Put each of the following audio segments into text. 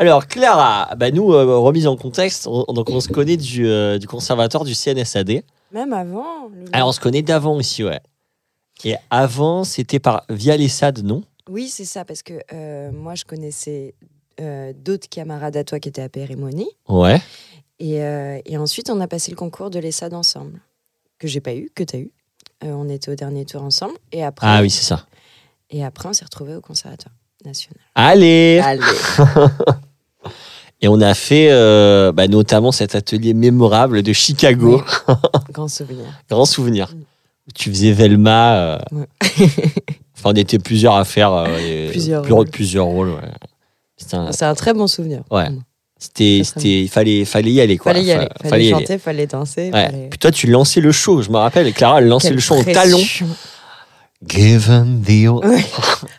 Alors Clara, bah nous, euh, remise en contexte, on, donc on se connaît du, euh, du conservatoire du CNSAD. Même avant. Alors on se connaît d'avant aussi, ouais. Et avant, c'était par via les SAD, non? Oui, c'est ça, parce que euh, moi, je connaissais d'autres camarades à toi qui étaient à Pérémonie. Ouais. Et, et ensuite, on a passé le concours de l'ESSAD ensemble, que j'ai pas eu, que tu as eu. On était au dernier tour ensemble. Et après, Ah oui, c'est ça. et après on s'est retrouvés au Conservatoire national. Allez Allez Et on a fait euh, bah, notamment cet atelier mémorable de Chicago. Grand souvenir. Grand souvenir. Mm. Tu faisais Velma. euh, Ouais. enfin, on était plusieurs à faire euh, Plusieurs plus- rôles. plusieurs rôles. ouais. C'était un- C'est un très bon souvenir. Ouais. Vraiment. C'était, il fallait, fallait y aller quoi. Fallait y aller. Fa- Fallait, aller. chanter, fallait danser. Ouais. fallait- Puis toi, tu lançais le show. Je me rappelle, Clara, elle lançait Quelle le show au pression. talon. Given the. Ouais.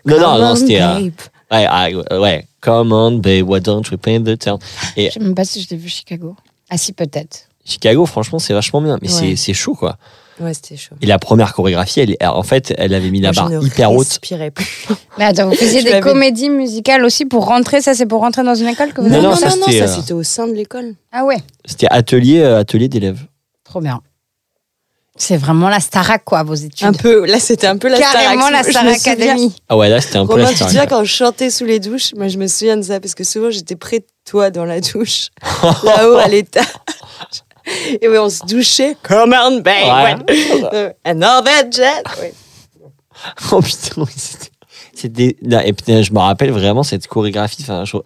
non, non, non, on, c'était. euh. Ouais, ah, ouais. Come on, babe, why don't we paint the town? Je sais même pas si je l'ai vu Chicago. Ah si, peut-être. Chicago, franchement, c'est vachement bien. Mais c'est, Ouais. c'est chaud quoi. Ouais, c'était chaud. Et la première chorégraphie, elle, est- en fait, elle avait mis la Moi, barre hyper haute. respirais plus. Mais attends, vous faisiez des comédies musicales aussi pour rentrer Ça, c'est pour rentrer dans une école que vous Non, avez non, non, ça, non, c'était, ça euh, c'était au sein de l'école. Ah ouais, C'était atelier, euh, atelier d'élèves. trop bien. C'est vraiment la Starac, quoi, vos études. Un peu, là c'était un peu la Star Carrément la Academy. Star Je me souviens- Academy. Ah ouais, là, c'était un peu Romain, la tu te souviens quand je chantais sous les douches Moi, je me souviens de ça parce que souvent j'étais près de toi dans la douche, là-haut à l'étage. Et oui, on se douchait. Come on, babe. Ouais. Another jet. Ouais. Oh putain, c'était- Et putain, je me rappelle vraiment cette chorégraphie. Enfin, je-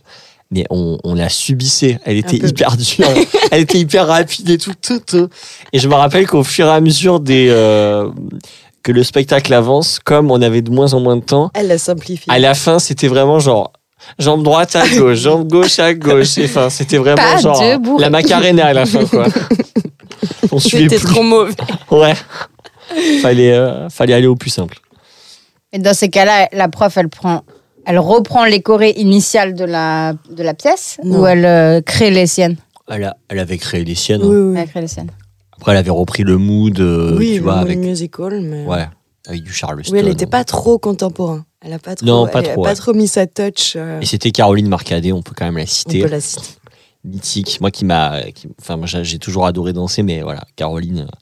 Mais on, on la subissait. Elle était hyper dure. Elle était hyper rapide et tout, tout, tout. Et je me rappelle qu'au fur et à mesure des, euh, que le spectacle avance, comme on avait de moins en moins de temps, Elle l'a simplifié. à la fin, c'était vraiment genre. Jambe droite à gauche, jambe gauche à gauche. Et Enfin, c'était vraiment Pas genre la macarena à la fin, quoi. On plus. trop mauvais. Ouais. Fallait, euh, fallait aller au plus simple. Et dans ces cas-là, la prof, elle prend, elle reprend les chorés initiales de la, de la pièce Non. ou elle euh, crée les siennes? Elle, a- elle avait créé les siennes. hein. Oui, crée les siennes. Après, elle avait repris le mood, euh, oui, tu vois, le avec, musical, mais. ouais, avec du Charleston. Oui, elle n'était pas trop contemporain. Elle a pas trop, Non, pas elle a trop, pas ouais. trop mis sa touch. euh, Et c'était Caroline Marcadet, on peut quand même la on citer. peut la citer. Mythique. Moi qui m'a. qui- Enfin, moi, j'ai toujours adoré danser, mais voilà, Caroline. euh,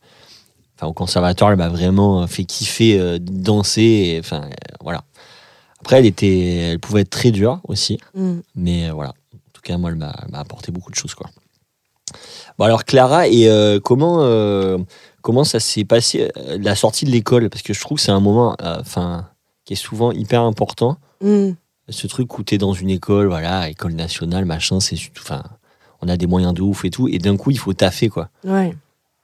Enfin, au conservatoire, elle m'a vraiment fait kiffer euh, danser. et, Enfin, euh, voilà. Après, elle était, elle pouvait être très dure aussi, Mm. mais euh, voilà. En tout cas, moi, elle m'a elle m'a apporté beaucoup de choses, quoi. Bon, alors Clara, et euh, comment euh, comment ça s'est passé la sortie de l'école? Parce que je trouve que c'est un moment, enfin, qui est souvent hyper important. Mm. Ce truc où tu es dans une école, voilà, école nationale, machin, c'est enfin, on a des moyens de ouf et tout, et d'un coup, il faut taffer, quoi. Ouais.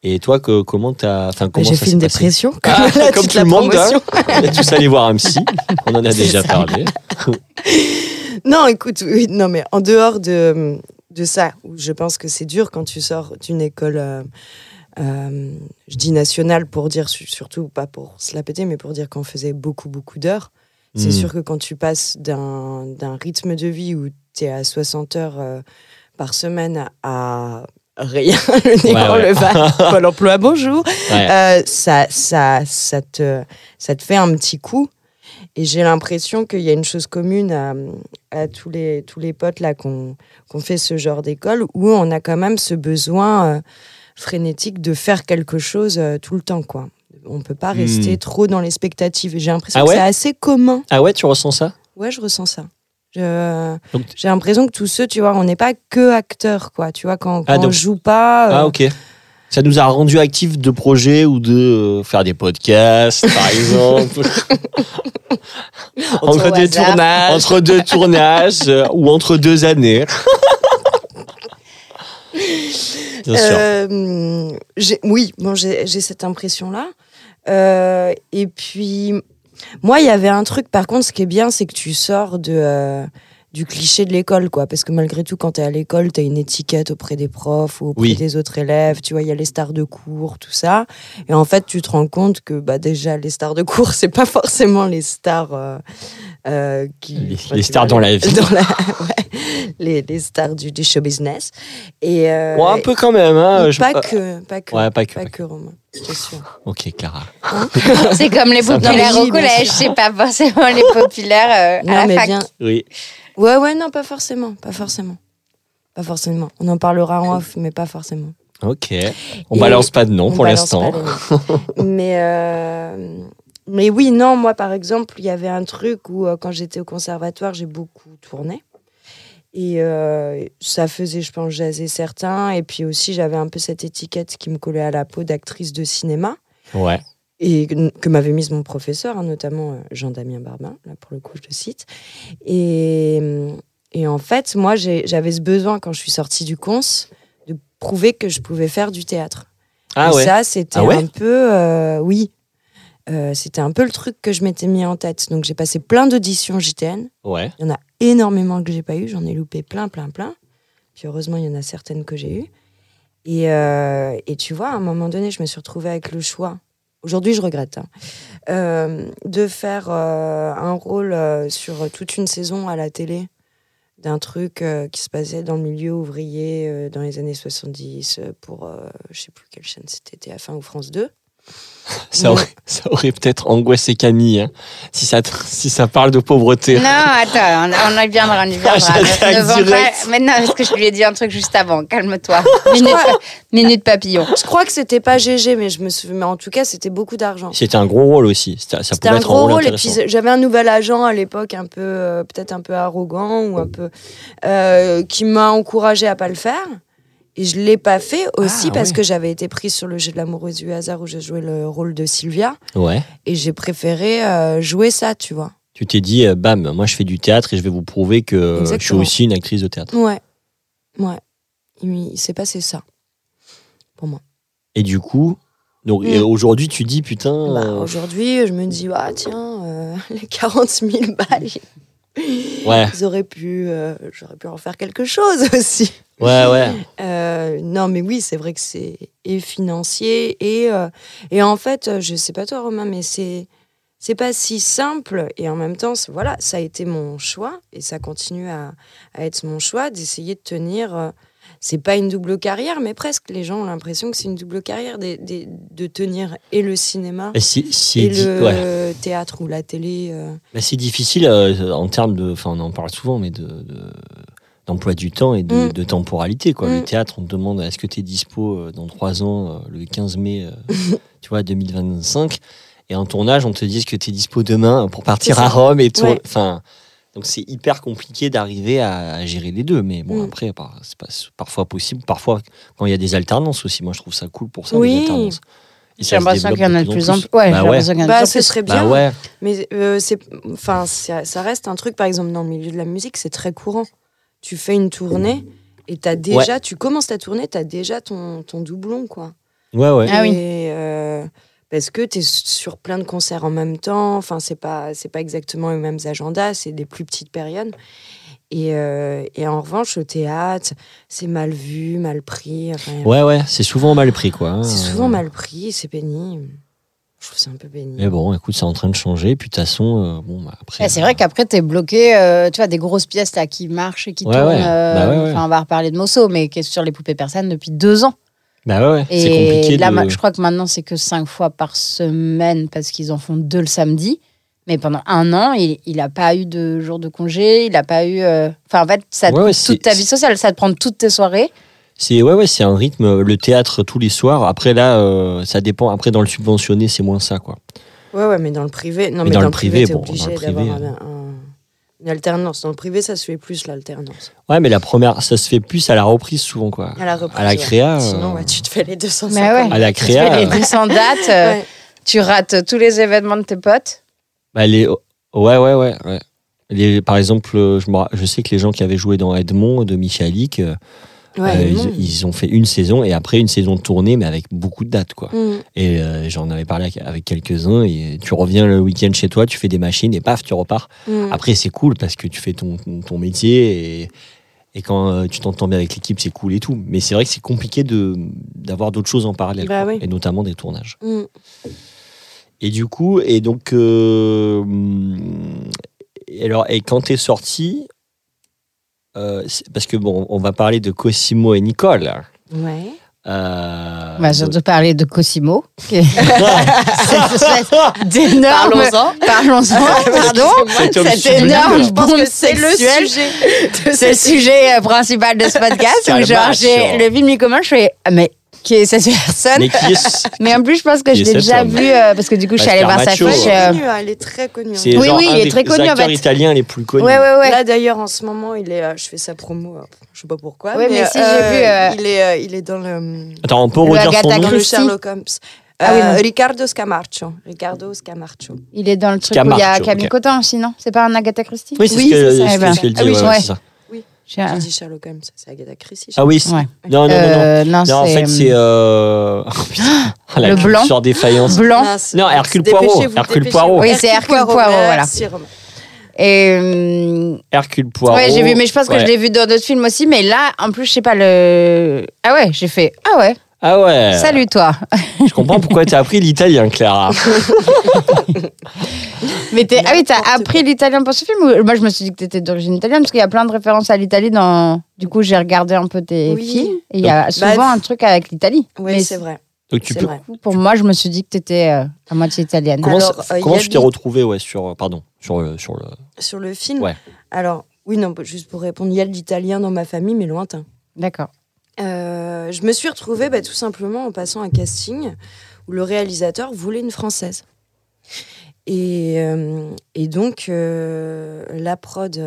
Et toi, que, comment t'as, enfin, comment J'ai fait une dépression. Ah, la comme tout le monde, promotion. On est tous allés voir un psy. On en a déjà ça. parlé. Non, écoute, oui, non, mais en dehors de, de ça, où je pense que c'est dur quand tu sors d'une école, euh, euh, je dis nationale pour dire, su- surtout pas pour se la péter, mais pour dire qu'on faisait beaucoup, beaucoup d'heures. C'est Hmm. sûr que quand tu passes d'un d'un rythme de vie où tu es à 60 heures euh, par semaine à rien, le nez Ouais, ouais. le bas, Pôle emploi, bonjour, Ouais. euh, ça, ça, ça, te, ça te fait un petit coup. Et j'ai l'impression qu'il y a une chose commune à, à tous, les, tous les potes là qu'on qu'on fait ce genre d'école, où on a quand même ce besoin euh, frénétique de faire quelque chose euh, tout le temps. quoi. On peut pas Hmm. rester trop dans l'expectative. Et J'ai l'impression Ah que c'est assez commun. Ah ouais, tu ressens ça? Ouais, je ressens ça. J'ai l'impression que tous ceux, tu vois, on n'est pas que acteurs, quoi. Tu vois, quand, quand Ah, donc- on joue pas. euh, Ah ok. Ça nous a rendu actifs de projets ou de euh, faire des podcasts, par exemple. entre, hasard. tournages, entre deux tournages euh, ou entre deux années. Bien sûr. Euh, oui, bon, j'ai j'ai cette impression-là. Euh, et puis, moi, il y avait un truc, par contre, ce qui est bien, c'est que tu sors de, euh, du cliché de l'école, quoi. Parce que malgré tout, quand tu es à l'école, tu as une étiquette auprès des profs ou auprès Oui. des autres élèves. Tu vois, il y a les stars de cours, tout ça. Et en fait, tu te rends compte que bah, déjà, les stars de cours, c'est pas forcément les stars euh, euh, qui. Les- enfin, les tu stars vois, dans la vie. dans la- ouais, les, les stars du, du show business. Et, euh, Ouais, un peu quand même. Hein, je- pas, euh, que, pas que. Ouais, pas que. Pas pas que, Romain, t'assure. Ok, Clara. C'est comme les populaires au collège, sûr. c'est pas forcément les populaires euh, Non, à la mais fac. bien. Oui. Ouais, ouais, non, pas forcément. Pas forcément. Pas forcément. On en parlera en off, mais pas forcément. Ok. On Et balance pas de nom pour l'instant. pas mais, euh, mais oui, non, moi, par exemple, il y avait un truc où, quand j'étais au conservatoire, j'ai beaucoup tourné. Et euh, ça faisait, je pense, jaser certains. Et puis aussi, j'avais un peu cette étiquette qui me collait à la peau d'actrice de cinéma. Ouais. et que que m'avait mise mon professeur, hein, notamment euh, Jean-Damien Barbin, là pour le coup je le cite. Et, et en fait, moi j'avais ce besoin quand je suis sortie du cons de prouver que je pouvais faire du théâtre. Ah et ouais. ça, c'était Ah ouais un peu, euh, oui, Euh, c'était un peu le truc que je m'étais mis en tête. Donc j'ai passé plein d'auditions JTN. Ouais. Il y en a énormément que j'ai pas eu, j'en ai loupé plein, plein, plein. Puis heureusement, il y en a certaines que j'ai eues. Et, euh, tu vois, à un moment donné, je me suis retrouvée avec le choix. Aujourd'hui, je regrette hein, euh, de faire euh, un rôle sur toute une saison à la télé d'un truc qui se passait dans le milieu ouvrier dans les années 70 euh, pour, je sais plus quelle chaîne c'était, TF1 ou France 2. Ça aurait, ça aurait peut-être angoissé Camille hein, si, ça, si ça parle de pauvreté. Non, attends, on, on y viendra, on y viendra. J'attaque Ne vends direct. pas- Mais non, parce que je lui ai dit un truc juste avant. Calme-toi. Minute, minute papillon. Je crois que c'était pas GG, mais, je me souviens, mais en tout cas, c'était beaucoup d'argent. C'était un gros rôle aussi. C'était- Ça C'était pouvait un être un gros rôle rôle et puis intéressant. j'avais un nouvel agent à l'époque un peu euh, peut-être un peu arrogant ou un peu euh, qui m'a encouragé à pas le faire et je l'ai pas fait aussi Ah, parce ouais. que j'avais été prise sur le jeu de l'amoureuse du hasard où je jouais le rôle de Sylvia Ouais. et j'ai préféré euh, jouer ça tu vois Tu t'es dit, euh, bam, moi je fais du théâtre et je vais vous prouver que euh, je suis aussi une actrice de théâtre. ouais ouais il, il s'est passé ça pour moi Et du coup, donc, Mm. aujourd'hui tu dis, putain. Bah, aujourd'hui je me dis ah tiens euh, les 40 000 balles ouais, ils auraient pu euh, j'aurais pu en faire quelque chose aussi ouais, ouais. Euh, non, mais oui, c'est vrai que c'est et financier et euh, et en fait, je sais pas toi Romain, mais c'est c'est pas si simple et en même temps, voilà, ça a été mon choix et ça continue à, à être mon choix d'essayer de tenir. C'est pas une double carrière, mais presque. Les gens ont l'impression que c'est une double carrière des- des- de tenir et le cinéma Et le ouais. théâtre ou la télé. euh. Bah, c'est difficile euh, en termes de. Enfin, on en parle souvent, mais de. de- d'emploi du temps et de, Mm. de temporalité quoi. Le Mm. théâtre on te demande est-ce que tu es dispo euh, dans trois ans le 15 mai tu vois 2025 et en tournage on te dit est-ce que tu es dispo demain pour partir à. Rome et tout? Ouais. enfin donc c'est hyper compliqué d'arriver à, à gérer les deux mais bon Mm. après par- c'est pas- parfois possible parfois quand il y a des alternances aussi moi je trouve ça cool pour ça Oui. les alternances Et J'ai l'impression qu'il y en a de plus en plus. Ouais, Bah j'ai ouais. l'impression qu'il y en a de Bah, plus en ce serait bien. bah ouais Mais euh, c'est, enfin, ça, reste un truc, par exemple, dans le milieu de la musique, c'est très courant. Tu fais une tournée et t'as déjà, tu commences ta tournée, t'as déjà ton, ton doublon, quoi. ouais ouais Ah oui. Et, euh, parce que t'es sur plein de concerts en même temps. Enfin, c'est pas, c'est pas exactement les mêmes agendas, c'est des plus petites périodes. Et, euh, et en revanche, au théâtre, c'est mal vu, mal pris. Enfin, ouais ouais c'est souvent mal pris quoi hein. C'est souvent mal pris, c'est pénible. Je trouve ça un peu pénible. mais bon écoute c'est en train de changer puis de toute façon euh, bon bah, après Eh, c'est vrai qu'après, t'es bloqué, euh, tu vois, des grosses pièces là qui marchent et qui Ouais, tournent. ouais. euh, Bah ouais, ouais. Enfin, on va reparler de Mosso, mais qui est sur les poupées persanes depuis deux ans. Bah ouais, ouais c'est Et compliqué là, de... ma- je crois que maintenant, c'est que cinq fois par semaine parce qu'ils en font deux le samedi. Mais pendant un an, il n'a pas eu de jour de congé, il n'a pas eu. euh, Enfin, en fait, ça te Ouais, ouais, toute ta vie sociale, ça te prend toutes tes soirées. C'est ouais ouais, c'est un rythme le théâtre tous les soirs. Après là euh, ça dépend après dans le subventionné, c'est moins ça quoi. Ouais, ouais, mais dans le privé, non, Mais mais, dans dans, le privé, privé, bon, dans le privé, euh. un- un- une alternance. Dans le privé, ça se fait plus l'alternance. Ouais, mais la première ça se fait plus à la reprise souvent quoi. À la reprise. À la ouais. créa euh, Sinon, ouais, tu te fais les 250. Mais ouais. à la Tu fais créa les euh, 200 dates, euh, Ouais. tu rates tous les événements de tes potes. bah, les ouais ouais ouais ouais. Les, par exemple, euh, je, me je sais que les gens qui avaient joué dans Edmond de Michalik, euh, Ouais, Euh, ils, ils ont fait une saison et après une saison de tournée, mais avec beaucoup de dates, quoi. Mm. Et euh, j'en avais parlé avec, quelques-uns. Et tu reviens le week-end chez toi, tu fais des machines et paf, tu repars. Mm. Après, c'est cool parce que tu fais ton, ton métier et, et quand euh, tu t'entends bien avec l'équipe, c'est cool et tout. Mais c'est vrai que c'est compliqué de d'avoir d'autres choses en parallèle, Bah quoi. oui. et notamment des tournages. Mm. Et du coup, et donc, et alors, et quand t'es sorti, euh, c'est- parce que bon, on va parler de Cosimo et Nicole. Ouais. Euh, On va surtout parler de Cosimo. qui est- cette espèce d'énorme. Parlons-en. Parlons-en, pardon. Sublime. énorme Je pense bombe que c'est le sexuelle. sujet. C'est le sujet euh, principal de ce podcast. C'est où genre, j'ai le film, il commence, je fais, ah, mais qui est cette personne mais qui est, Mais en plus, je pense que je l'ai déjà homme vu, euh, parce que du coup, je suis allée voir sa fiche. Elle est euh, connue, hein, elle est très connue. hein. c'est Oui, genre oui, un il est très connu, en fait. italiens les plus connus. Ouais, ouais, ouais. Là d'ailleurs en ce moment il est, euh, je fais sa promo, euh, je sais pas pourquoi. Ouais, mais si, j'ai vu, euh, il est, euh, il est dans le, Attends, on peut redire son Agatha nom le Christie. Sherlock Holmes. Ah oui, Euh. Ricardo Scamarcio. Ricardo Scamarcio. Il est dans le truc où il y a Camille ok. Cotin aussi, non? C'est pas un Agatha Christie? Oui, c'est Oui, ce que- dit. Oui, ouais, ouais. c'est ça. J'ai dit Sherlock Holmes, c'est Agatha Christie. Ah oui, c'est- Ouais. non, non, non, non. Euh, non, Non, en fait, c'est. Euh... oh, putain. Ah, la Le blanc. culture défaillance. blanc. Non, Hercule Poirot, Hercule Poirot. Oui, c'est Hercule Poirot, voilà. Et euh, Hercule Poirot. ouais, j'ai vu, mais je pense que Ouais. je l'ai vu dans d'autres films aussi. Mais là, en plus, je sais pas le. Ah ouais, j'ai fait. Ah ouais. Ah ouais. Salut toi. Je comprends pourquoi t'as appris l'italien, Clara. Mais t'es- ah oui, t'as appris l'italien pour ce film ou... Moi, je me suis dit que t'étais d'origine italienne parce qu'il y a plein de références à l'Italie dans. Du coup, j'ai regardé un peu tes Oui. films et il y a souvent Bah, un truc avec l'Italie. Oui, Mais c'est vrai. Donc tu C'est peux. vrai. Pour moi, je me suis dit que t'étais euh, à moitié italienne. Comment, Alors, euh, comment tu t'es des- retrouvé ouais, sur, pardon, sur, le- sur le. Sur le film Ouais. Alors, oui, non, juste pour répondre, il y a de l'italien dans ma famille, mais lointain. D'accord. Euh, je me suis retrouvée bah, tout simplement en passant un casting où le réalisateur voulait une française. Et, euh, donc, euh, la prod,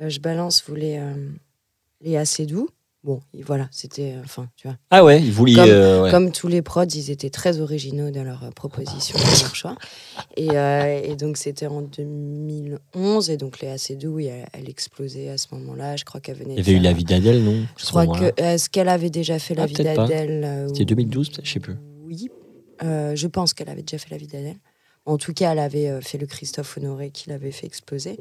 je balance, voulait Léa Seydoux. Bon, voilà, c'était. euh, Enfin, tu vois. Ah ouais, il voulait. Comme- euh, ouais. Comme tous les prods, ils étaient très originaux dans leurs euh, propositions, dans leurs choix. Et, euh, et donc, c'était en 2011. Et donc, Léa Seydoux, elle, elle explosait à ce moment-là. Je crois qu'elle venait. Il y avait eu la vie d'Adèle, non? Je crois que. Est-ce qu'elle avait déjà fait La Ah, vie d'Adèle C'était ou- 2012, peut-être, je sais plus. Oui. Euh, je pense qu'elle avait déjà fait La vie d'Adèle. En tout cas, elle avait fait le Christophe Honoré qui l'avait fait exploser.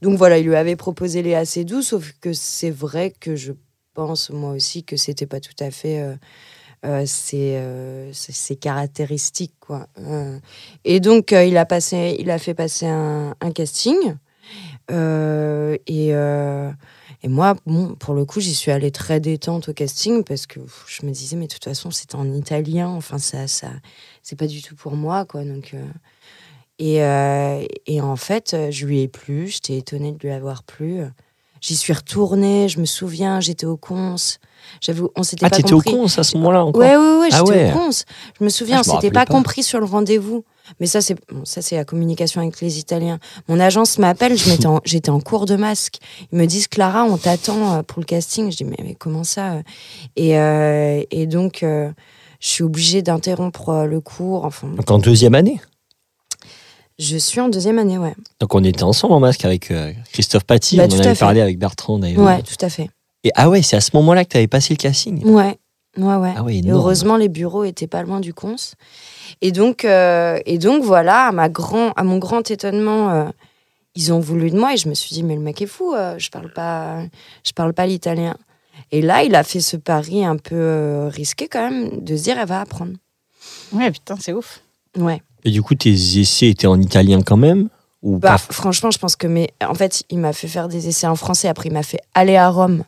Donc voilà, il lui avait proposé Léa Seydoux, sauf que c'est vrai que je pense moi aussi que c'était pas tout à fait euh, euh, ses, euh, ses- ses caractéristiques quoi. Et donc il a passé, il a fait passer un, casting et et moi, bon, pour le coup, j'y suis allée très détente au casting parce que je me disais, mais de toute façon, c'est en italien. Enfin, ça, ça, c'est pas du tout pour moi, quoi. Donc, et, et en fait, je lui ai plu. J'étais étonnée de lui avoir plu. J'y suis retournée. Je me souviens, j'étais au cons. J'avoue, on s'était Ah, pas t'étais au compris. con à ce moment-là encore Ouais, ouais, ouais, Ah j'étais ouais. au cons. Je me souviens, Ah, on je me s'était pas, pas. compris sur le rendez-vous. Mais ça, c'est bon, ça, c'est la communication avec les Italiens. Mon agence m'appelle, je m'étais en- j'étais en cours de masque. Ils me disent, Clara, on t'attend euh, pour le casting. Je dis, mais, mais comment ça euh? Et, euh, et donc, euh, je suis obligée d'interrompre le cours. Enfin, Donc en deuxième année? Je suis en deuxième année, ouais. Donc on était ensemble en masque avec euh, Christophe Paty. Bah, on en avait parlé avec Bertrand d'ailleurs. Ouais, tout à fait. Et ah ouais, c'est à ce moment-là que tu avais passé le casting. Ouais, ouais, ouais. Ah ouais, Et heureusement, les bureaux étaient pas loin du cons. Et donc, euh, et donc voilà, à, ma grand, à mon grand étonnement, euh, ils ont voulu de moi et je me suis dit, mais le mec est fou, euh, je parle pas, je parle pas l'italien. Et là, il a fait ce pari un peu risqué quand même de se dire, elle va apprendre. Ouais, putain, c'est ouf. Ouais. Et du coup, tes essais étaient en italien quand même ou Bah, pas franchement, je pense que mais en fait, il m'a fait faire des essais en français. Après, il m'a fait aller à Rome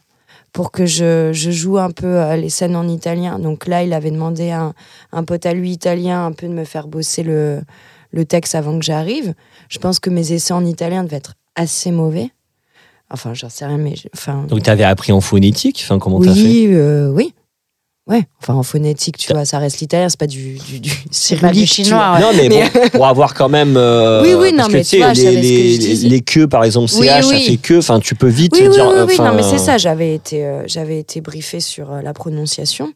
pour que je, je joue un peu euh, les scènes en italien. Donc là, il avait demandé à un, un pote à lui italien un peu de me faire bosser le, le texte avant que j'arrive. Je pense que mes essais en italien devaient être assez mauvais. Enfin, j'en sais rien, mais enfin. Donc tu avais appris en phonétique Enfin, comment t'as fait? oui, euh, oui. Ouais, enfin en phonétique, tu vois, ça reste l'italien, c'est pas du, du, du cyrillique, chinois, ouais. Non, mais, Mais- bon, pour avoir quand même. euh, Oui, oui, non, parce que, mais tu tu sais, vois, les, que queues, par exemple, Oui, CH, ça oui. fait que. Enfin, tu peux vite Oui, oui, dire. oui, euh, oui, non, mais c'est ça, j'avais été, euh, j'avais été briefée sur euh, la prononciation.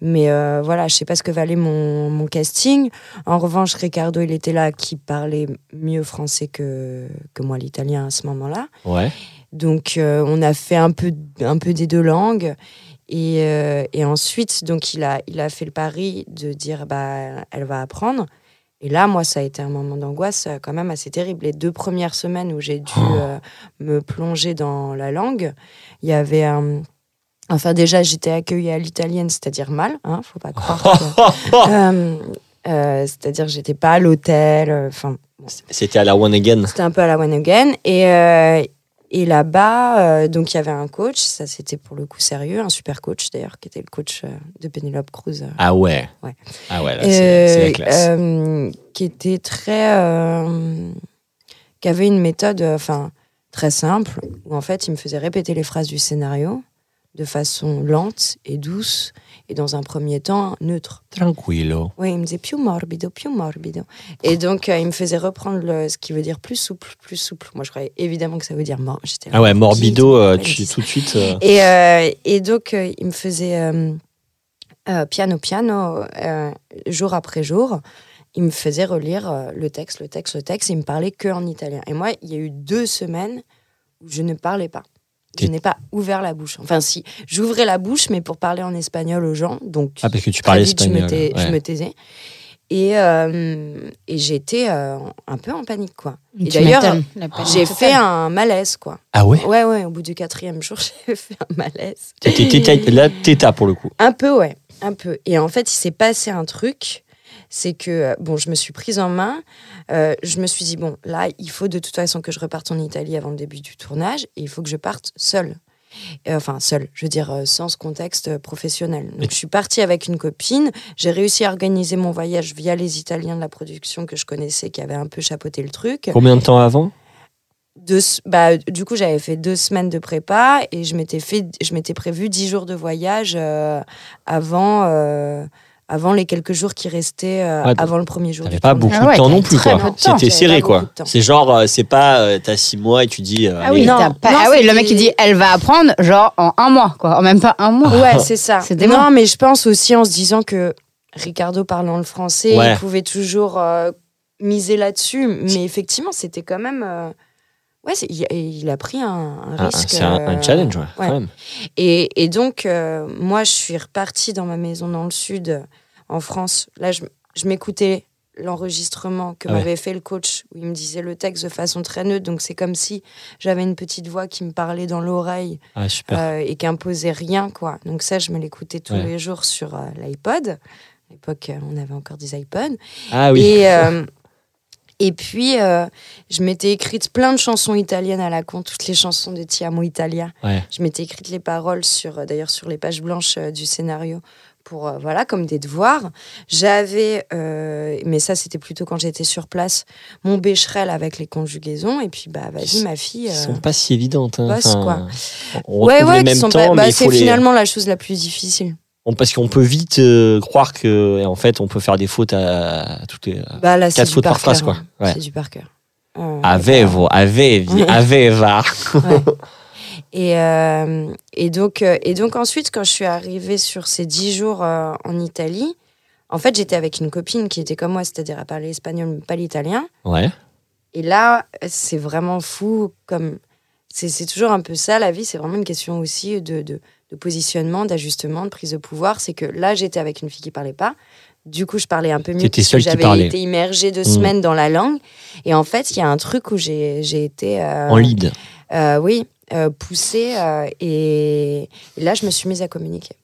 Mais euh, voilà, je sais pas ce que valait mon, mon casting. En revanche, Ricardo, il était là, qui parlait mieux français que, que moi, l'italien à ce moment-là. Ouais. Donc, euh, on a fait un peu, un peu des deux langues. Et, euh, et ensuite, donc, il a, il a fait le pari de dire, bah, elle va apprendre. Et là, moi, ça a été un moment d'angoisse euh, quand même assez terrible. Les deux premières semaines où j'ai dû Oh. euh, me plonger dans la langue, il y avait un... Enfin, déjà, j'étais accueillie à l'italienne, c'est-à-dire mal, hein, faut pas croire. que- Euh, c'est-à-dire j'étais pas à l'hôtel. Enfin, C'était à la One Again. c'était un peu à la one again. Et, et là-bas, euh, donc il y avait un coach, ça c'était pour le coup sérieux, un super coach d'ailleurs, qui était le coach euh, de Penelope Cruz. euh, Ah ouais. Ouais. Ah ouais, là, c'est la classe. qui était très. qui avait une méthode enfin très simple, où en fait il me faisait répéter les phrases du scénario de façon lente et douce, et dans un premier temps neutre. Tranquillo. Oui, il me disait più morbido, più morbido. Et donc, euh, il me faisait reprendre le, ce qui veut dire plus souple, plus souple. Moi, je croyais évidemment que ça veut dire mort. Là, Ah ouais, Morbido, euh, tu, tout de suite. euh, Et, euh, et donc, il me faisait piano, piano, jour après jour. Il me faisait relire le texte, le texte, le texte. Et il me parlait que en italien. Et moi, il y a eu deux semaines où je ne parlais pas. Je n'ai pas ouvert la bouche. Enfin, si, j'ouvrais la bouche, mais pour parler en espagnol aux gens. Donc, Ah, parce que tu parlais vite, je me, espagnol. je me taisais. Et, euh, et j'étais euh, un peu en panique, quoi. Et d'ailleurs, panique J'ai fait un malaise, quoi. Ah ouais? Ouais, ouais, au bout du quatrième jour, j'ai fait un malaise. T'étais téta- Là, téta pour le coup. Un peu, ouais, un peu. Et en fait, il s'est passé un truc, c'est que, euh, bon, je me suis prise en main, euh, je me suis dit, bon, là, il faut de toute façon que je reparte en Italie avant le début du tournage, et il faut que je parte seule. Euh, Enfin, seule, je veux dire, sans ce contexte professionnel. Donc, je suis partie avec une copine, j'ai réussi à organiser mon voyage via les Italiens de la production que je connaissais, qui avaient un peu chapeauté le truc. Combien de temps avant? Deux, bah, du coup, j'avais fait deux semaines de prépa et je m'étais fait, je m'étais prévu dix jours de voyage euh, avant, euh, avant les quelques jours qui restaient euh, Ouais, avant le premier jour. T'avais pas beaucoup Ah ouais, de temps t'avais non plus, très quoi. peu de temps. C'était serré, quoi. C'est genre, euh, c'est pas, euh, t'as six mois et tu dis. euh, Ah oui, non, t'as pas- non, ah oui, le mec il dit elle va apprendre genre en un mois quoi, en même pas un mois. Ouais, c'est ça. C'est dément. non, mais je pense aussi en se disant que Ricardo parlant le français, Ouais. il pouvait toujours euh, miser là-dessus. Mais effectivement, c'était quand même. euh, Ouais, il, il a pris un, risque. C'est un, un challenge, ouais, ouais. quand même. Et, et donc, euh, moi, je suis repartie dans ma maison dans le sud, euh, en France. Là, je, je m'écoutais l'enregistrement que Ah ouais. m'avait fait le coach, où il me disait le texte de façon très neutre. Donc, c'est comme si j'avais une petite voix qui me parlait dans l'oreille Ah, euh, et qui imposait rien, quoi. Donc, ça, je me l'écoutais tous Ouais. les jours sur euh, l'iPod. À l'époque, euh, on avait encore des iPods. ah oui. Et, euh, et puis, je m'étais écrite plein de chansons italiennes à la con, toutes les chansons de Ti Amo Italia. Ouais. Je m'étais écrite les paroles sur, d'ailleurs, sur les pages blanches du scénario pour, euh, voilà, comme des devoirs. J'avais, euh, mais ça, c'était plutôt quand j'étais sur place, mon bécherel avec les conjugaisons. Et puis, bah, vas-y, ma fille. Qui euh, sont pas si évidentes. Hein. bosse, quoi. On Ouais, ouais, les sont pas- bah, c'est les. finalement la chose la plus difficile. parce qu'on peut vite euh, croire que, en fait, on peut faire des fautes à, à toutes les. Bah, là, Quatre fautes par par phrase, quoi. hein. Ouais. C'est du par cœur. Euh, Avevo, avevi, Ouais. Et, euh, et, donc, euh, et donc ensuite, quand je suis arrivée sur ces dix jours euh, en Italie, en fait, j'étais avec une copine qui était comme moi, c'est-à-dire à parler espagnol, mais pas l'italien. Ouais. Et là, c'est vraiment fou. Comme c'est toujours un peu ça, la vie, c'est vraiment une question aussi de, de, de positionnement, d'ajustement, de prise de pouvoir. C'est que là, j'étais avec une fille qui parlait pas. Du coup, je parlais un peu mieux. Parce que J'avais été immergée deux Mm. semaines dans la langue. Et en fait, il y a un truc où j'ai j'ai été. euh, En lead. euh, oui, euh, poussée. euh, et, et là, je me suis mise à communiquer.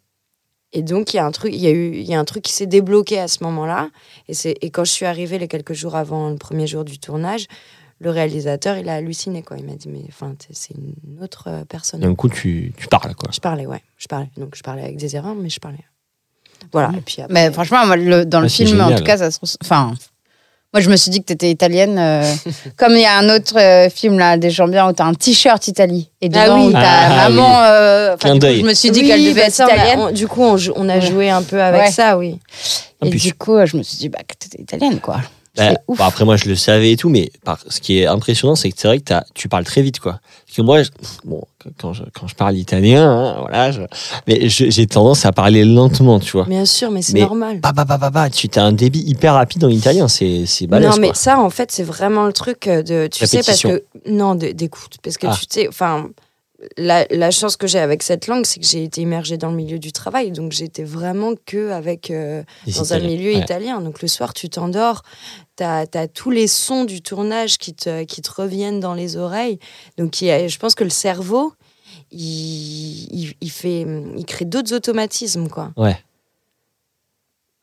Et donc, il y a un truc, il y a eu, il y a un truc qui s'est débloqué à ce moment-là. Et, c'est, et quand je suis arrivée les quelques jours avant le premier jour du tournage, le réalisateur, il a halluciné. Quoi. Il m'a dit, mais enfin, c'est une autre euh, personne. D'un coup, tu, tu parles, quoi. Je parlais, ouais. Je parlais. Donc, je parlais avec des erreurs, mais je parlais. Voilà. Et puis après, Mais franchement, le- dans le film, en tout cas, ça se Enfin, moi, je me suis dit que t'étais italienne. euh, comme il y a un autre euh, film, là, des gens bien, où t'as un t-shirt Italie. Et Ah dedans, oui. où t'as Ah, maman. euh, coup, d'œil. je me suis dit Oui, qu'elle devait bah, être a- italienne. on- du coup, on, a Ouais. joué un peu avec Ouais. ça, oui. Ah, Et puis- du coup, euh, je me suis dit bah, que t'étais italienne, quoi. Bah, bon, après, moi, je le savais et tout, mais par- ce qui est impressionnant, c'est que c'est vrai que tu parles très vite, quoi. Parce que moi, je- bon, quand je, quand je parle italien, hein, voilà, je- mais j'ai tendance à parler lentement, tu vois. Bien sûr, mais c'est normal. Bah, bah, bah, bah, bah, tu as un débit hyper rapide en italien, c'est c'est balèze, non, mais quoi. ça, en fait, c'est vraiment le truc euh, de. Tu sais, parce que. Non, d'écoute. Parce que Ah. tu sais, enfin. La, la chance que j'ai avec cette langue, c'est que j'ai été immergée dans le milieu du travail. Donc, j'étais vraiment que avec, euh, dans un milieu Ouais. italien. Donc, le soir, tu t'endors, tu as, tous les sons du tournage qui te, qui te reviennent dans les oreilles. Donc, il y a- je pense que le cerveau, il, il, il fait, il crée d'autres automatismes, quoi.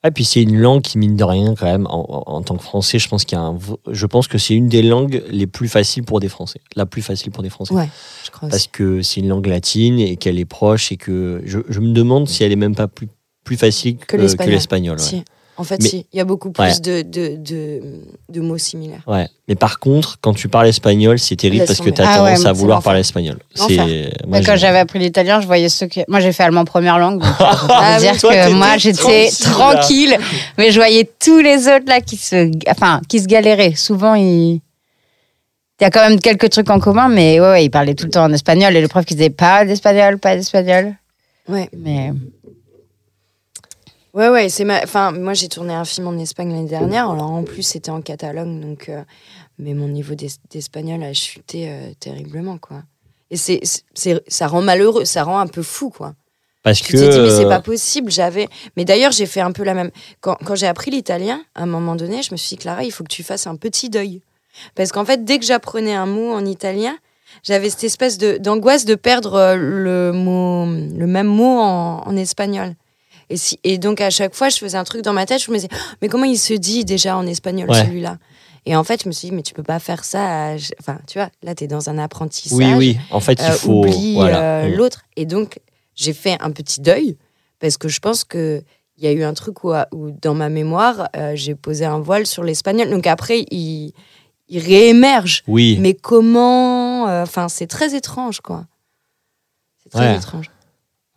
Et puis c'est une langue qui mine de rien quand même en, en- tant que français je pense qu'il y a un je pense que c'est une des langues les plus faciles pour des français la plus facile pour des français Ouais, je crois parce aussi. que c'est une langue latine et qu'elle est proche et que je, je me demande si elle est même pas plus plus facile que, l'espagnol. l'espagnol ouais. Si. En fait, Mais- si. Il y a beaucoup plus Ouais. de, de, de, de mots similaires. Ouais. Mais par contre, quand tu parles espagnol, c'est terrible parce que tu as Ah tendance ouais, à vouloir parler espagnol. Moi, quand j'avais appris l'italien, je voyais ceux qui. Moi, j'ai fait allemand première langue. Donc Ah dire toi, que moi, j'étais tranquille, tranquille. Mais je voyais tous les autres là qui se, enfin, qui se galéraient. Souvent, ils. Il y a quand même quelques trucs en commun, mais ouais, ouais, ils parlaient tout le temps en espagnol. Et le prof qui disait pas d'espagnol, pas d'espagnol. Ouais. Mais Ouais, ouais, c'est ma... enfin, moi j'ai tourné un film en Espagne l'année dernière, alors en plus c'était en Catalogne, donc euh, mais mon niveau d'es- d'espagnol a chuté euh, terriblement, quoi. Et c'est, ça rend malheureux, ça rend un peu fou, quoi. parce Tu que dit, mais c'est pas possible, j'avais. Mais d'ailleurs, j'ai fait un peu la même. Quand, quand j'ai appris l'italien, à un moment donné, je me suis dit, Clara, il faut que tu fasses un petit deuil. Parce qu'en fait, dès que j'apprenais un mot en italien, j'avais cette espèce de, d'angoisse de perdre euh, le, mot, le même mot en, en espagnol. Et, si, et donc, à chaque fois, je faisais un truc dans ma tête, je me disais, Oh, mais comment il se dit déjà en espagnol, Ouais. celui-là? Et en fait, je me suis dit, mais tu peux pas faire ça. à- Enfin, tu vois, là, tu es dans un apprentissage oui oui, en fait, il euh, faut oublie voilà. euh, Mm. l'autre. Et donc, j'ai fait un petit deuil parce que je pense que il y a eu un truc où, où dans ma mémoire, euh, j'ai posé un voile sur l'espagnol. Donc après, il, il réémerge. Oui. Mais comment Enfin, c'est très étrange, quoi. C'est très Ouais. étrange.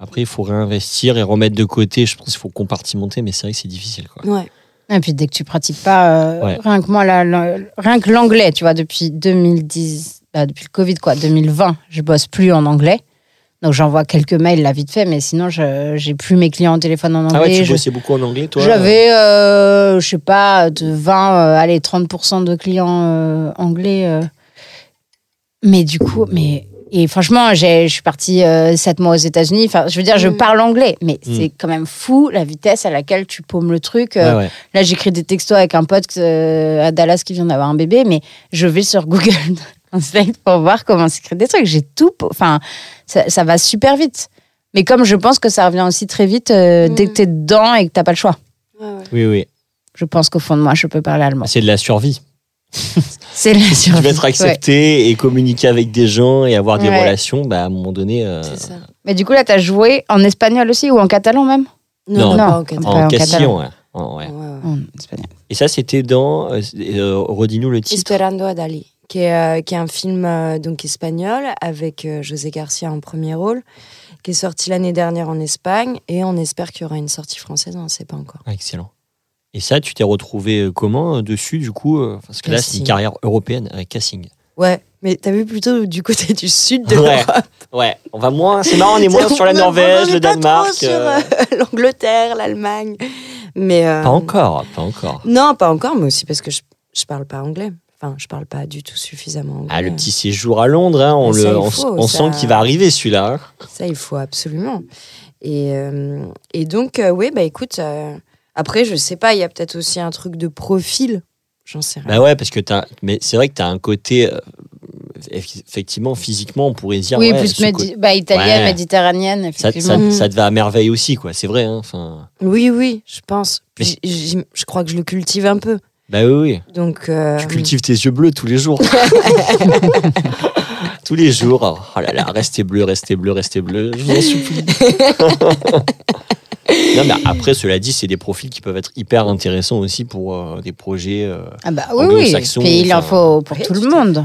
Après, il faut réinvestir et remettre de côté. Je pense qu'il faut compartimenter, mais c'est vrai que c'est difficile. Quoi. Ouais. Et puis dès que tu pratiques pas, euh, Ouais. rien que moi, la- la- rien que l'anglais, tu vois, depuis 2010, bah, depuis le Covid, quoi, 2020, je bosse plus en anglais. Donc j'envoie quelques mails là vite fait, mais sinon je j'ai plus mes clients au téléphone en anglais. Ah ouais, tu Je- bossais beaucoup en anglais, toi J'avais, euh, je sais pas, de 20, euh, allez, 30% de clients euh, anglais. euh. Mais du coup, mais. Et franchement, j'ai- je suis partie 7 mois aux États-Unis. Enfin, je veux dire, je Mm. parle anglais, mais Mm. c'est quand même fou la vitesse à laquelle tu paumes le truc. euh, Ouais, ouais. Là, j'écris des textos avec un pote euh, à Dallas qui vient d'avoir un bébé, mais je vais sur Google Translate pour voir comment s'écrit des trucs. J'ai tout. Enfin, ça, ça va super vite. Mais comme je pense que ça revient aussi très vite euh, dès Mm. que t'es dedans et que t'as pas le choix. Ouais, ouais. Oui, oui. Je pense qu'au fond de moi, je peux parler allemand. C'est de la survie. C'est la Si tu veux survie. être Ouais. accepté et communiquer avec des gens et avoir des Ouais. relations, bah, à un moment donné, euh, C'est ça. Mais du coup, là, t'as joué en espagnol aussi ou en catalan même? Non. Non, Non. Qatar. Ouais, en en castillan. ouais. En- ouais. Ouais, ouais. En espagnol. Et ça, c'était dans. euh, euh, Redis-nous le titre. Esperando a Dali, qui est, euh, qui est un film euh, donc espagnol avec euh, José Garcia en premier rôle, qui est sorti l'année dernière en Espagne et on espère qu'il y aura une sortie française, on ne sait pas encore. Ah, excellent. Et ça, tu t'es retrouvé euh, comment euh, dessus, du coup euh, Parce que là, c'est une carrière européenne avec casting. Ouais, mais t'as vu plutôt du côté du sud de Ouais. l'Europe? Ouais, on va moins. C'est marrant, on est moins sur la Norvège, le pas trop Danemark. sur euh, l'Angleterre, l'Allemagne. Mais euh, Pas encore, pas encore. Non, pas encore, mais aussi parce que je, je parle pas anglais. Enfin, je parle pas du tout suffisamment anglais. Ah, le petit séjour à Londres, hein, on, ça, le, on, faut, on ça- sent qu'il va arriver celui-là. hein. Ça, il faut absolument. Et, et donc, oui, bah écoute, après, je sais pas, il y a peut-être aussi un truc de profil. J'en sais rien. Bah ouais, parce que t'as. Mais c'est vrai que tu as un côté. euh, eff- effectivement, physiquement, on pourrait dire. oui, ouais, plus médi- bah, italienne, Ouais. méditerranéenne, ça, effectivement. ça, Mm. ça te va à merveille aussi, quoi. C'est vrai. Hein, enfin, Oui, oui, je pense. Mais- je crois que je le cultive un peu. bah oui, oui. Donc, euh, Tu cultives tes yeux bleus tous les jours. tous les jours. Oh là là, restez bleu, restez bleu, restez bleu. Je vous en supplie. non, mais après, cela dit, c'est des profils qui peuvent être hyper intéressants aussi pour euh, des projets. euh, Ah bah oui, oui. anglo-saxon, Puis il en faut pour oui, tout le monde.